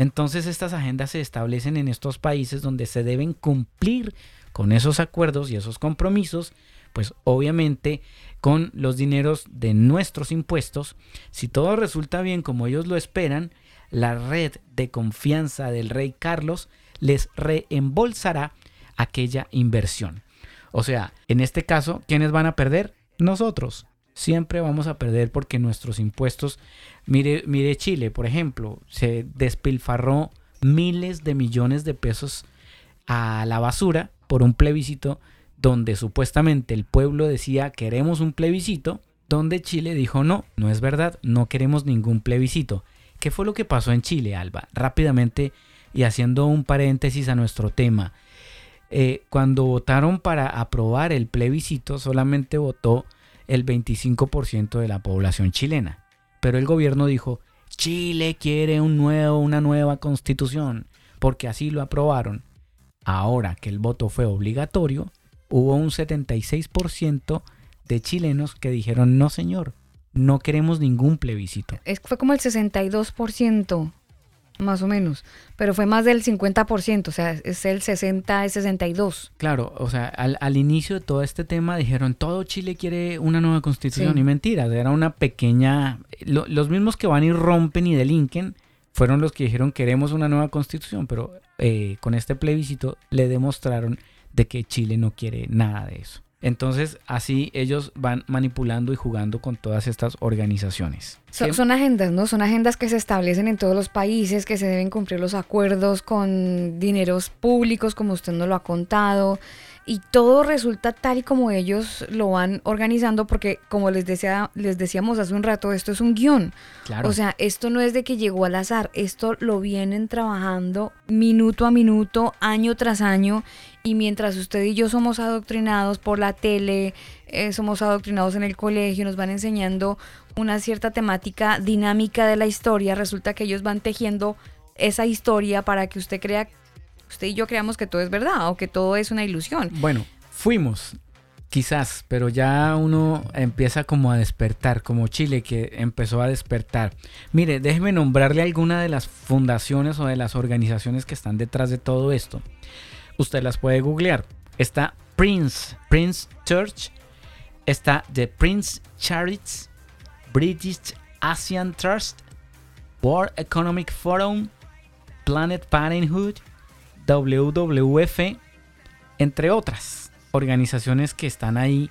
Speaker 3: Entonces estas agendas se establecen en estos países donde se deben cumplir con esos acuerdos y esos compromisos, pues obviamente con los dineros de nuestros impuestos. Si todo resulta bien como ellos lo esperan, la red de confianza del rey Carlos les reembolsará aquella inversión. O sea, en este caso, ¿quiénes van a perder? Nosotros. Siempre vamos a perder porque nuestros impuestos, mire, mire Chile, por ejemplo, se despilfarró miles de millones de pesos a la basura por un plebiscito donde supuestamente el pueblo decía queremos un plebiscito, donde Chile dijo no, no es verdad, no queremos ningún plebiscito. ¿Qué fue lo que pasó en Chile, Alba? Rápidamente y haciendo un paréntesis a nuestro tema. Eh, cuando votaron para aprobar el plebiscito, solamente votó el 25% de la población chilena. Pero el gobierno dijo, Chile quiere un nuevo, una nueva constitución, porque así lo aprobaron. Ahora que el voto fue obligatorio, hubo un 76% de chilenos que dijeron, no señor, no queremos ningún plebiscito.
Speaker 1: Es, fue como el 62%, más o menos. Pero fue más del 50%, o sea, es el 60, es 62.
Speaker 3: Claro, o sea, al, al inicio de todo este tema dijeron, todo Chile quiere una nueva constitución.
Speaker 1: Sí.
Speaker 3: Y mentira, era una pequeña... lo- los mismos que van y rompen y delinquen fueron los que dijeron, queremos una nueva constitución. Pero eh, con este plebiscito le demostraron de que Chile no quiere nada de eso. Entonces, así ellos van manipulando y jugando con todas estas organizaciones.
Speaker 1: Son agendas, ¿no? Son agendas que se establecen en todos los países, que se deben cumplir los acuerdos con dineros públicos, como usted nos lo ha contado. Y todo resulta tal y como ellos lo van organizando porque como les decía les decíamos hace un rato esto es un guion
Speaker 3: Claro.
Speaker 1: o sea esto no es de que llegó al azar esto lo vienen trabajando minuto a minuto año tras año y mientras usted y yo somos adoctrinados por la tele eh, somos adoctrinados en el colegio nos van enseñando una cierta temática dinámica de la historia resulta que ellos van tejiendo esa historia para que usted crea usted y yo creamos que todo es verdad o que todo es una ilusión
Speaker 3: Bueno, fuimos, quizás, pero ya uno empieza como a despertar, como Chile que empezó a despertar. Mire, déjeme nombrarle alguna de las fundaciones o de las organizaciones que están detrás de todo esto. Usted las puede googlear. Está Prince, Prince Church, está The Prince Charities, British Asian Trust, World Economic Forum, Planet Parenthood, WWF, entre otras organizaciones que están ahí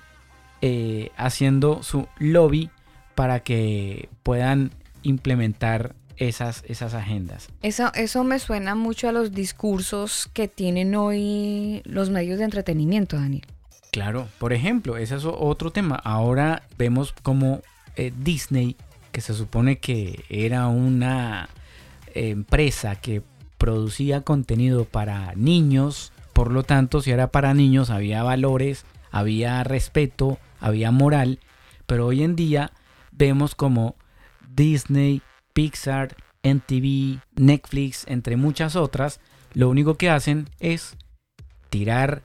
Speaker 3: eh, haciendo su lobby para que puedan implementar esas, esas agendas.
Speaker 1: Eso, eso me suena mucho a los discursos que tienen hoy los medios de entretenimiento, Daniel.
Speaker 3: Claro, por ejemplo, ese es otro tema. Ahora vemos como eh, Disney, que se supone que era una eh, empresa que producía contenido para niños, por lo tanto, si era para niños había valores, había respeto, había moral, pero hoy en día vemos como Disney, Pixar, NTV, Netflix, entre muchas otras, lo único que hacen es tirar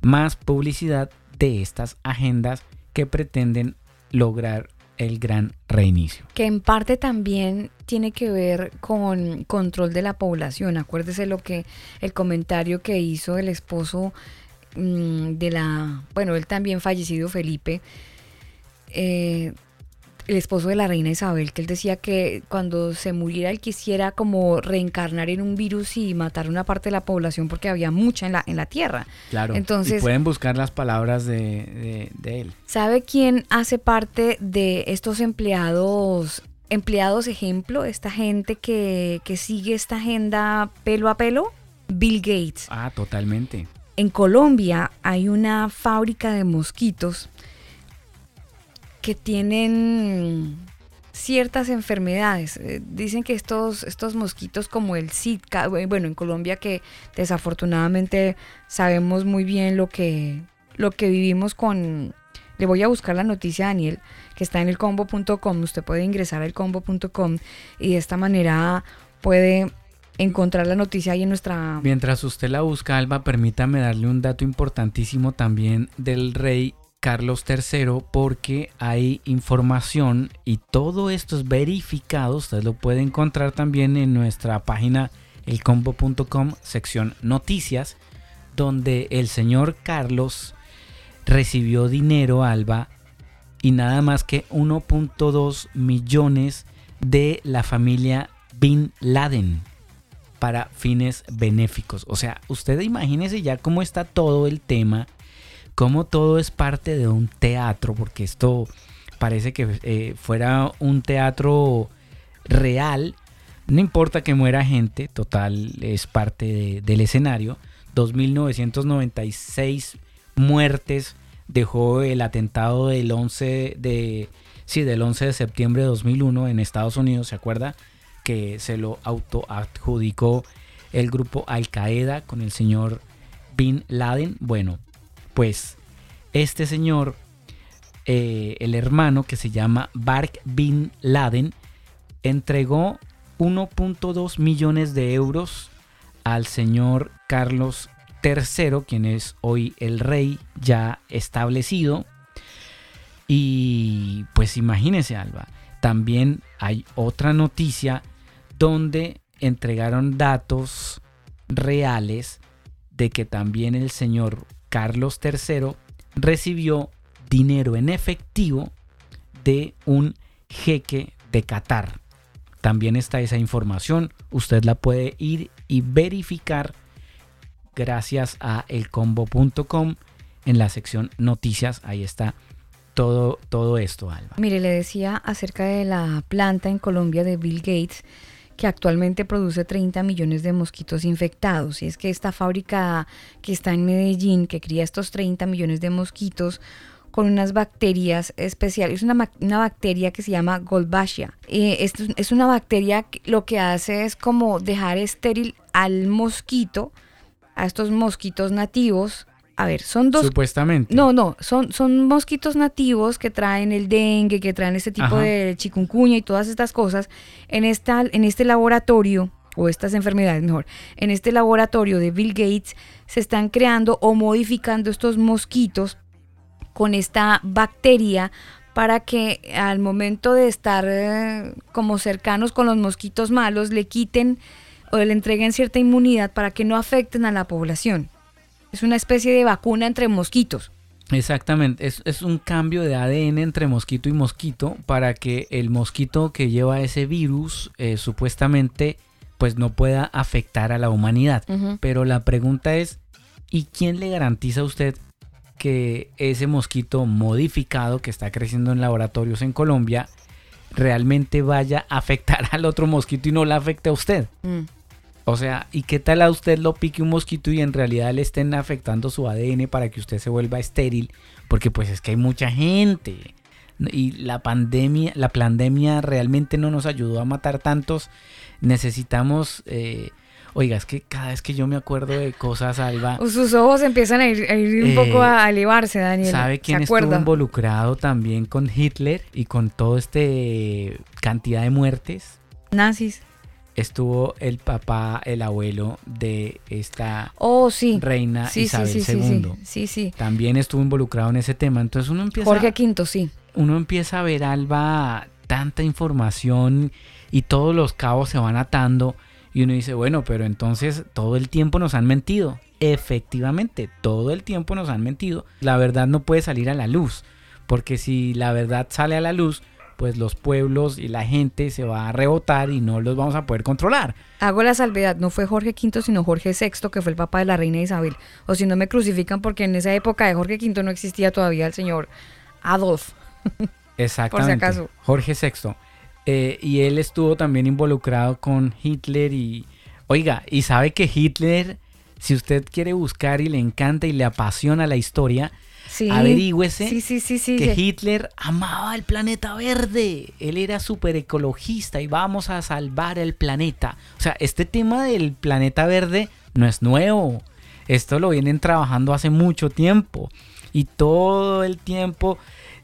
Speaker 3: más publicidad de estas agendas que pretenden lograr el gran reinicio.
Speaker 1: Que en parte también tiene que ver con control de la población. Acuérdese lo que el comentario que hizo el esposo mm, de la, bueno, él también fallecido Felipe, eh, el esposo de la reina Isabel, que él decía que cuando se muriera él quisiera como reencarnar en un virus y matar una parte de la población porque había mucha en la, en la tierra.
Speaker 3: Claro.
Speaker 1: Entonces,
Speaker 3: y pueden buscar las palabras de, de- de él.
Speaker 1: ¿Sabe quién hace parte de estos empleados, empleados ejemplo, esta gente que, que sigue esta agenda pelo a pelo? Bill Gates.
Speaker 3: Ah, totalmente.
Speaker 1: En Colombia hay una fábrica de mosquitos que tienen ciertas enfermedades. Eh, Dicen que estos, estos mosquitos como el Zika, eh, bueno, en Colombia que desafortunadamente sabemos muy bien lo que, lo que vivimos con... Le voy a buscar la noticia, Daniel, que está en el combo.com. Usted puede ingresar al combo.com y de esta manera puede encontrar la noticia ahí en nuestra...
Speaker 3: Mientras usted la busca, Alba, permítame darle un dato importantísimo también del rey Carlos III, porque hay información y todo esto es verificado. Usted lo puede encontrar también en nuestra página elcombo.com, sección noticias, donde el señor Carlos recibió dinero, Alba, y nada más que 1.2 millones de la familia Bin Laden para fines benéficos. O sea, usted imagínese ya cómo está todo el tema, cómo todo es parte de un teatro, porque esto parece que eh, fuera un teatro real. No importa que muera gente, total, es parte de- del escenario. 2.996 muertes dejó el atentado del 11 de, sí, del 11 de septiembre de 2001 en Estados Unidos, ¿se acuerda? Que se lo autoadjudicó el grupo Al Qaeda con el señor Bin Laden. Bueno, pues este señor, eh, el hermano que se llama Bark Bin Laden, entregó 1.2 millones de euros al señor Carlos III, quien es hoy el rey ya establecido. Y pues imagínese, Alba, también hay otra noticia donde entregaron datos reales de que también el señor Carlos III recibió dinero en efectivo de un jeque de Qatar. También está esa información, usted la puede ir y verificar gracias a elcombo.com en la sección noticias, ahí está todo, todo esto, Alba.
Speaker 1: Mire, le decía acerca de la planta en Colombia de Bill Gates que actualmente produce 30 millones de mosquitos infectados. Y es que esta fábrica que está en Medellín, que cría estos 30 millones de mosquitos, con unas bacterias especiales. Es una, una bacteria que se llama Goldbachia. Eh, es- es una bacteria que lo que hace es como dejar estéril al mosquito, a estos mosquitos nativos. A ver, son dos
Speaker 3: Supuestamente.
Speaker 1: no, no, son, son mosquitos nativos que traen el dengue, que traen este tipo
Speaker 3: Ajá.
Speaker 1: de chikungunya y todas estas cosas. En, esta, en este laboratorio, o estas enfermedades mejor, en este laboratorio de Bill Gates se están creando o modificando estos mosquitos con esta bacteria para que al momento de estar eh, como cercanos con los mosquitos malos le quiten o le entreguen cierta inmunidad para que no afecten a la población. Es una especie de vacuna entre mosquitos.
Speaker 3: Exactamente, es, es un cambio de ADN entre mosquito y mosquito para que el mosquito que lleva ese virus eh, supuestamente pues no pueda afectar a la humanidad. Pero la pregunta es, ¿y quién le garantiza a usted que ese mosquito modificado que está creciendo en laboratorios en Colombia realmente vaya a afectar al otro mosquito y no le afecte a usted?
Speaker 1: Mm.
Speaker 3: O sea, ¿y qué tal a usted lo pique un mosquito y en realidad le estén afectando su ADN para que usted se vuelva estéril? Porque pues es que hay mucha gente. Y la pandemia, la pandemia realmente no nos ayudó a matar tantos. Necesitamos, eh, oiga, es que cada vez que yo me acuerdo de cosas, Alba,
Speaker 1: Sus ojos empiezan a ir, a ir un
Speaker 3: Eh,
Speaker 1: poco a elevarse, Daniel.
Speaker 3: ¿sabe quién
Speaker 1: ¿Se
Speaker 3: estuvo involucrado también con Hitler y con toda este cantidad de muertes?
Speaker 1: Nazis.
Speaker 3: Estuvo el papá, el abuelo de esta
Speaker 1: Oh, sí.
Speaker 3: reina
Speaker 1: Sí,
Speaker 3: Isabel
Speaker 1: sí,
Speaker 3: II.
Speaker 1: sí, sí, sí.
Speaker 3: También estuvo involucrado en ese tema. Entonces uno empieza,
Speaker 1: Jorge V, sí.
Speaker 3: uno empieza a ver, Alba, tanta información y todos los cabos se van atando. Y uno dice, bueno, pero entonces todo el tiempo nos han mentido. Efectivamente, todo el tiempo nos han mentido. La verdad no puede salir a la luz. Porque si la verdad sale a la luz, pues los pueblos y la gente se va a rebotar y no los vamos a poder controlar.
Speaker 1: Hago la salvedad, no fue Jorge V, sino Jorge VI, que fue el papá de la reina Isabel. O si no me crucifican, porque en esa época de Jorge V no existía todavía el señor Adolf.
Speaker 3: Exactamente.
Speaker 1: acaso.
Speaker 3: Jorge VI. Eh, y él estuvo también involucrado con Hitler y... Oiga, y sabe que Hitler, si usted quiere buscar y le encanta y le apasiona la historia,
Speaker 1: Sí.
Speaker 3: averígüese
Speaker 1: Sí, sí, sí, sí.
Speaker 3: que. Hitler amaba el planeta verde. Él era súper ecologista y vamos a salvar el planeta. O sea, este tema del planeta verde no es nuevo. Esto lo vienen trabajando hace mucho tiempo. Y todo el tiempo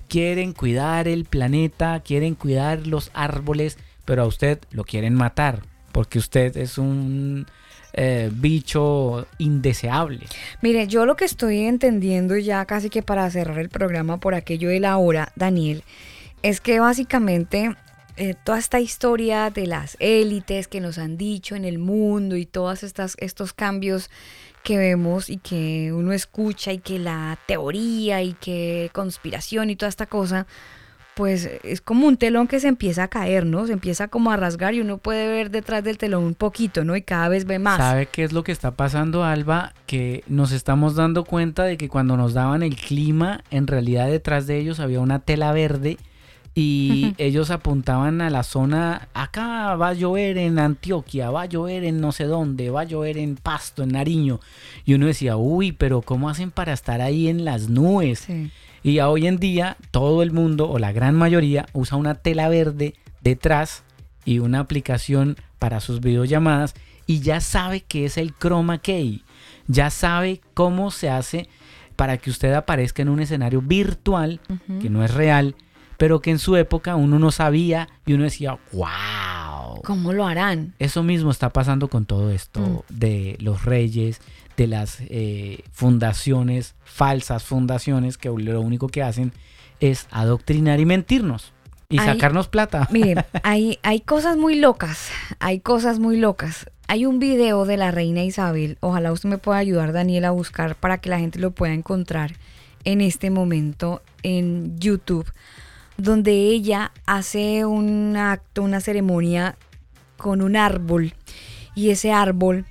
Speaker 3: quieren cuidar el planeta, quieren cuidar los árboles, pero a usted lo quieren matar. Porque usted es un eh, bicho indeseable.
Speaker 1: Mire, yo lo que estoy entendiendo ya casi que para cerrar el programa por aquello de la hora, Daniel, es que básicamente eh, toda esta historia de las élites que nos han dicho en el mundo y todos estos cambios que vemos y que uno escucha y que la teoría y que conspiración y toda esta cosa, pues es como un telón que se empieza a caer, ¿no? Se empieza como a rasgar y uno puede ver detrás del telón un poquito, ¿no? Y cada vez ve más.
Speaker 3: ¿Sabe qué es lo que está pasando, Alba? Que nos estamos dando cuenta de que cuando nos daban el clima, en realidad detrás de ellos había una tela verde y ellos apuntaban a la zona, acá va a llover en Antioquia, va a llover en no sé dónde, va a llover en Pasto, en Nariño. Y uno decía, uy, pero ¿cómo hacen para estar ahí en las nubes?
Speaker 1: Sí.
Speaker 3: Y hoy en día todo el mundo o la gran mayoría usa una tela verde detrás y una aplicación para sus videollamadas y ya sabe que es el chroma key. Ya sabe cómo se hace para que usted aparezca en un escenario virtual que no es real, pero que en su época uno no sabía y uno decía, wow.
Speaker 1: ¿Cómo lo harán?
Speaker 3: Eso mismo está pasando con todo esto
Speaker 1: Mm.
Speaker 3: de los reyes, de las eh, fundaciones, falsas fundaciones, que lo único que hacen es adoctrinar y mentirnos y
Speaker 1: Hay-
Speaker 3: sacarnos plata.
Speaker 1: Mire, hay, hay cosas muy locas, hay cosas muy locas. Hay un video de la reina Isabel, ojalá usted me pueda ayudar, Daniel, a buscar para que la gente lo pueda encontrar en este momento en YouTube, donde ella hace un acto, una ceremonia con un árbol y ese árbol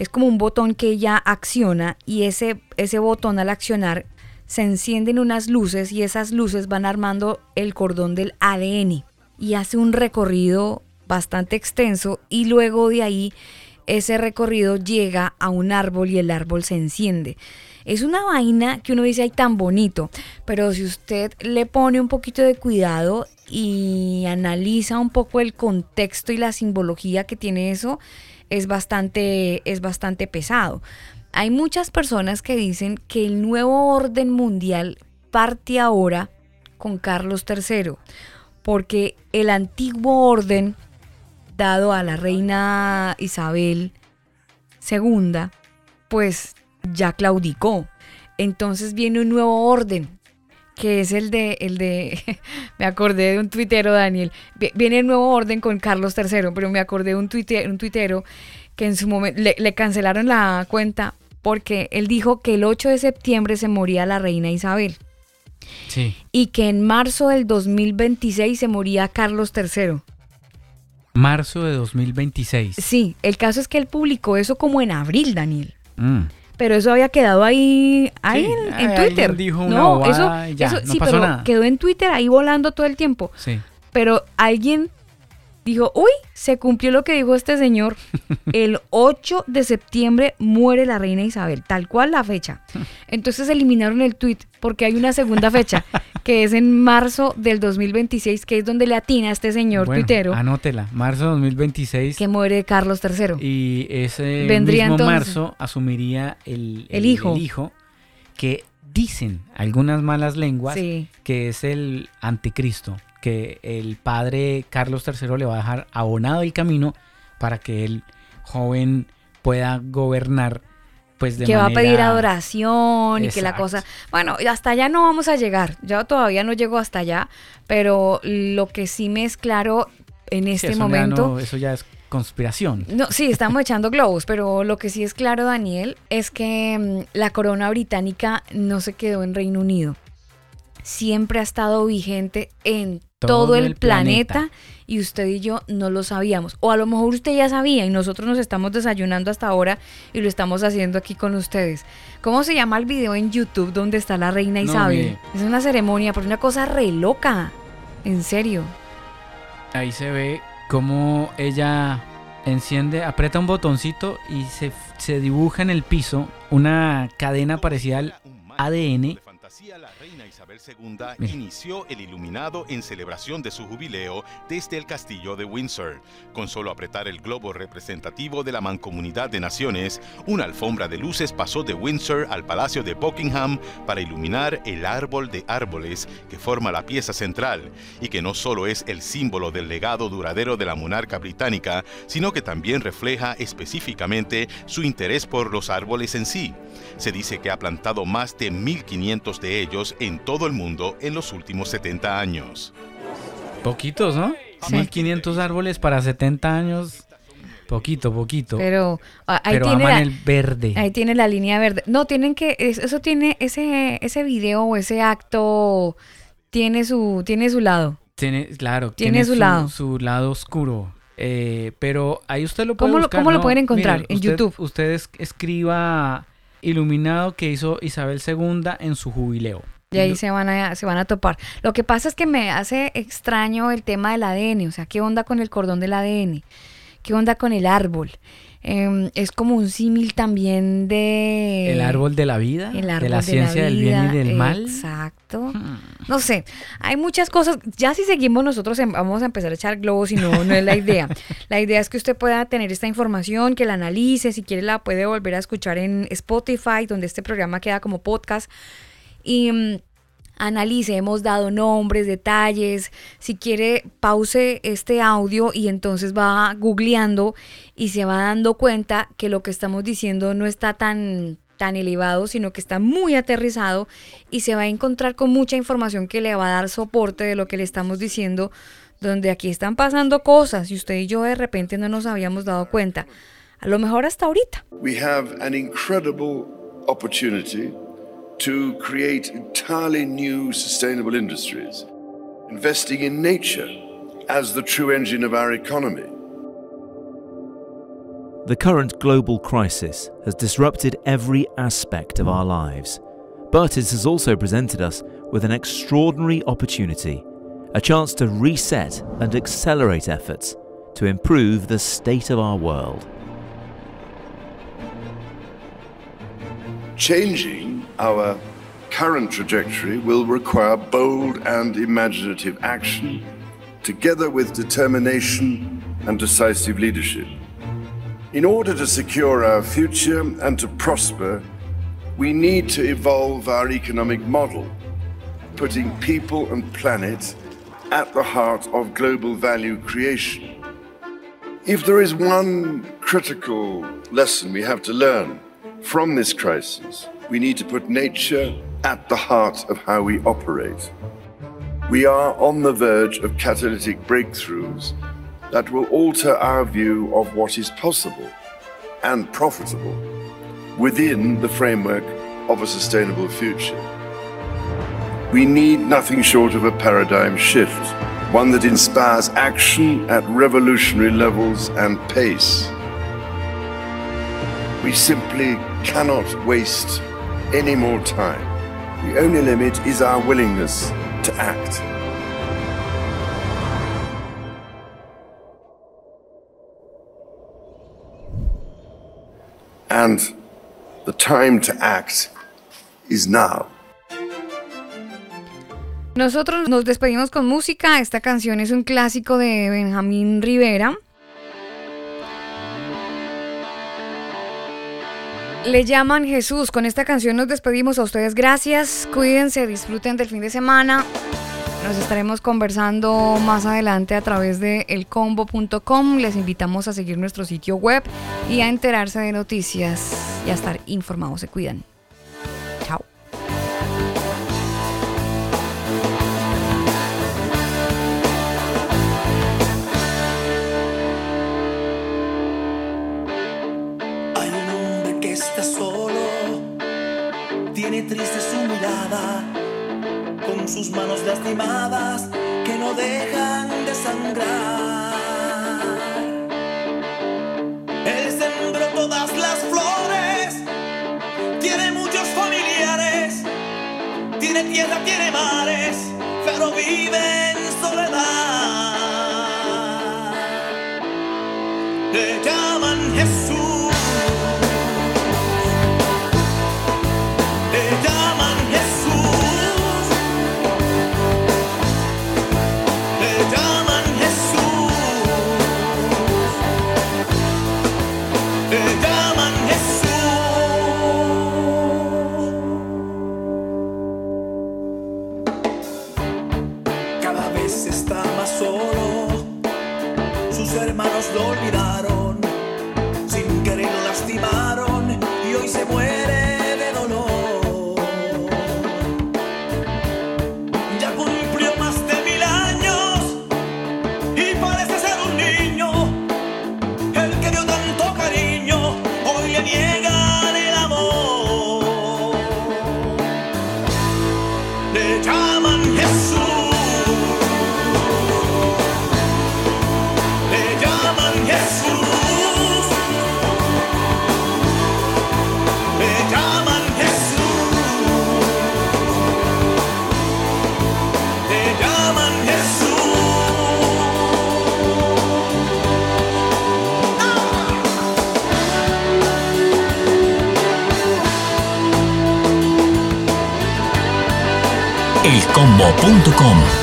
Speaker 1: es como un botón que ella acciona y ese, ese botón al accionar se encienden unas luces y esas luces van armando el cordón del ADN y hace un recorrido bastante extenso y luego de ahí ese recorrido llega a un árbol y el árbol se enciende. Es una vaina que uno dice, ay, tan bonito, pero si usted le pone un poquito de cuidado y analiza un poco el contexto y la simbología que tiene eso, es bastante, es bastante pesado. Hay muchas personas que dicen que el nuevo orden mundial parte ahora con Carlos III, porque el antiguo orden dado a la reina Isabel II, pues ya claudicó. Entonces viene un nuevo orden, que es el de, el de, me acordé de un tuitero, Daniel, Vi- viene el nuevo orden con Carlos III, pero me acordé de un, tuite- un tuitero que en su momento le, le cancelaron la cuenta porque él dijo que el 8 de septiembre se moría la reina Isabel
Speaker 3: Sí.
Speaker 1: y que en marzo del 2026 se moría Carlos III.
Speaker 3: Marzo de 2026.
Speaker 1: Sí, el caso es que él publicó eso como en abril, Daniel.
Speaker 3: Mm.
Speaker 1: Pero eso había quedado ahí, ahí
Speaker 3: Sí,
Speaker 1: en, en Twitter.
Speaker 3: dijo una
Speaker 1: no, eso,
Speaker 3: ya,
Speaker 1: eso
Speaker 3: no
Speaker 1: sí,
Speaker 3: pasó
Speaker 1: pero
Speaker 3: nada.
Speaker 1: quedó en Twitter ahí volando todo el tiempo.
Speaker 3: Sí.
Speaker 1: Pero alguien dijo, uy, se cumplió lo que dijo este señor. El 8 de septiembre muere la reina Isabel, tal cual la fecha. Entonces eliminaron el tweet porque hay una segunda fecha, que es en marzo del 2026, que es donde le atina a este señor
Speaker 3: Bueno,
Speaker 1: tuitero
Speaker 3: Anótela. Marzo de 2026.
Speaker 1: que muere Carlos III.
Speaker 3: Y ese
Speaker 1: Vendría
Speaker 3: mismo
Speaker 1: entonces-
Speaker 3: marzo asumiría el,
Speaker 1: El hijo.
Speaker 3: el hijo que dicen algunas malas lenguas
Speaker 1: Sí.
Speaker 3: que es el anticristo, que el padre Carlos III le va a dejar abonado el camino para que el joven pueda gobernar pues de
Speaker 1: que va a pedir adoración y que la cosa... Bueno, hasta allá no vamos a llegar. Yo todavía no llego hasta allá, pero lo que sí me es claro en
Speaker 3: Sí,
Speaker 1: este
Speaker 3: ya
Speaker 1: momento...
Speaker 3: no- eso ya es conspiración.
Speaker 1: No, sí, estamos echando globos, pero lo que sí es claro, Daniel, es que mm, la corona británica no se quedó en Reino Unido. Siempre ha estado vigente en todo, el, planeta, y usted y yo no lo sabíamos. O a lo mejor usted ya sabía y nosotros nos estamos desayunando hasta ahora y lo estamos haciendo aquí con ustedes. ¿Cómo se llama el video en YouTube donde está la reina Isabel? Es una ceremonia, pero una cosa re loca. En serio.
Speaker 3: Ahí se ve cómo ella enciende, aprieta un botoncito y se, se dibuja en el piso una cadena parecida al ADN. Mire.
Speaker 7: inició el iluminado en celebración de su jubileo desde el castillo de Windsor. Con solo apretar el globo representativo de la Mancomunidad de Naciones, una alfombra de luces pasó de Windsor al Palacio de Buckingham para iluminar el árbol de árboles que forma la pieza central y que no solo es el símbolo del legado duradero de la monarca británica, sino que también refleja específicamente su interés por los árboles en sí. Se dice que ha plantado más de 1.500 de ellos en todo el mundo en los últimos 70 años.
Speaker 3: Poquitos, ¿no?
Speaker 1: Sí.
Speaker 3: 1500 árboles para 70 años. Poquito, poquito.
Speaker 1: Pero ah, ahí
Speaker 3: Pero
Speaker 1: tiene
Speaker 3: aman
Speaker 1: la-
Speaker 3: el verde.
Speaker 1: Ahí tiene la línea verde. No, tienen que, es- eso tiene, ese, ese video o ese acto tiene su, tiene su lado.
Speaker 3: Tiene, claro,
Speaker 1: Tiene su lado.
Speaker 3: su lado oscuro. Eh, pero ahí usted lo puede
Speaker 1: ¿Cómo lo-
Speaker 3: buscar,
Speaker 1: cómo lo
Speaker 3: ¿no?
Speaker 1: pueden encontrar?
Speaker 3: Mire,
Speaker 1: En
Speaker 3: usted-
Speaker 1: YouTube.
Speaker 3: Usted es- escriba iluminado que hizo Isabel II en su jubileo.
Speaker 1: Y ahí se van a, se van a topar. Lo que pasa es que me hace extraño el tema del ADN. O sea, ¿qué onda con el cordón del ADN? ¿Qué onda con el árbol? Em, es como un símil también de...
Speaker 3: El árbol de la vida,
Speaker 1: el
Speaker 3: de
Speaker 1: árbol
Speaker 3: la ciencia del bien y del mal.
Speaker 1: Exacto. No sé, hay muchas cosas. Ya si seguimos nosotros vamos a empezar a echar globos y no, no es la idea. La idea es que usted pueda tener esta información, que la analice, si quiere la puede volver a escuchar en Spotify, donde este programa queda como podcast. Y mm, analice, hemos dado nombres, detalles. Si quiere, pause este audio y entonces va googleando y se va dando cuenta que lo que estamos diciendo no está tan tan elevado, sino que está muy aterrizado y se va a encontrar con mucha información que le va a dar soporte de lo que le estamos diciendo, donde aquí están pasando cosas y usted y yo de repente no nos habíamos dado cuenta. A lo mejor hasta ahorita.
Speaker 8: We have an incredible opportunity to create entirely new sustainable industries, investing in nature as the true engine of our economy.
Speaker 9: The current global crisis has disrupted every aspect of our lives, but it has also presented us with an extraordinary opportunity, a chance to reset and accelerate efforts to improve the state of our world.
Speaker 8: Changing our current trajectory will require bold and imaginative action, together with determination and decisive leadership. In order to secure our future and to prosper, we need to evolve our economic model, putting people and planet at the heart of global value creation. If there is one critical lesson we have to learn from this crisis, we need to put nature at the heart of how we operate. We are on the verge of catalytic breakthroughs that will alter our view of what is possible and profitable within the framework of a sustainable future. We need nothing short of a paradigm shift, one that inspires action at revolutionary levels and pace. We simply cannot waste any more time. The only limit is our willingness to act. And the time to act is now.
Speaker 1: Nosotros nos despedimos con música. Esta canción es un clásico de Benjamín Rivera. Le llaman Jesús. Con esta canción nos despedimos a ustedes. Gracias. Cuídense, disfruten del fin de semana. Nos estaremos conversando más adelante a través de elcombo.com. Les invitamos a seguir nuestro sitio web y a enterarse de noticias y a estar informados. Se cuidan.
Speaker 10: Solo, tiene triste su mirada, con sus manos lastimadas que no dejan de sangrar. Él sembró todas las flores, tiene muchos familiares, tiene tierra, tiene mares, pero vive en soledad. Le llaman Jesús.
Speaker 4: elcombo.com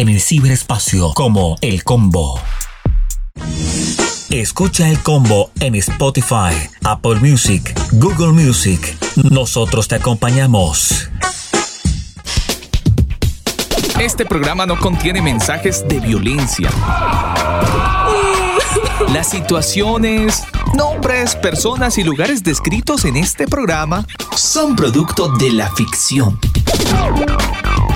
Speaker 4: en el ciberespacio como El Combo. Escucha El Combo en Spotify, Apple Music, Google Music. Nosotros te acompañamos.
Speaker 5: Este programa no contiene mensajes de violencia. Las situaciones, nombres, personas y lugares descritos en este programa son producto de la ficción.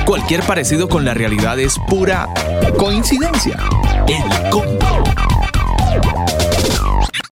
Speaker 5: Cualquier parecido con la realidad es pura coincidencia. El combo.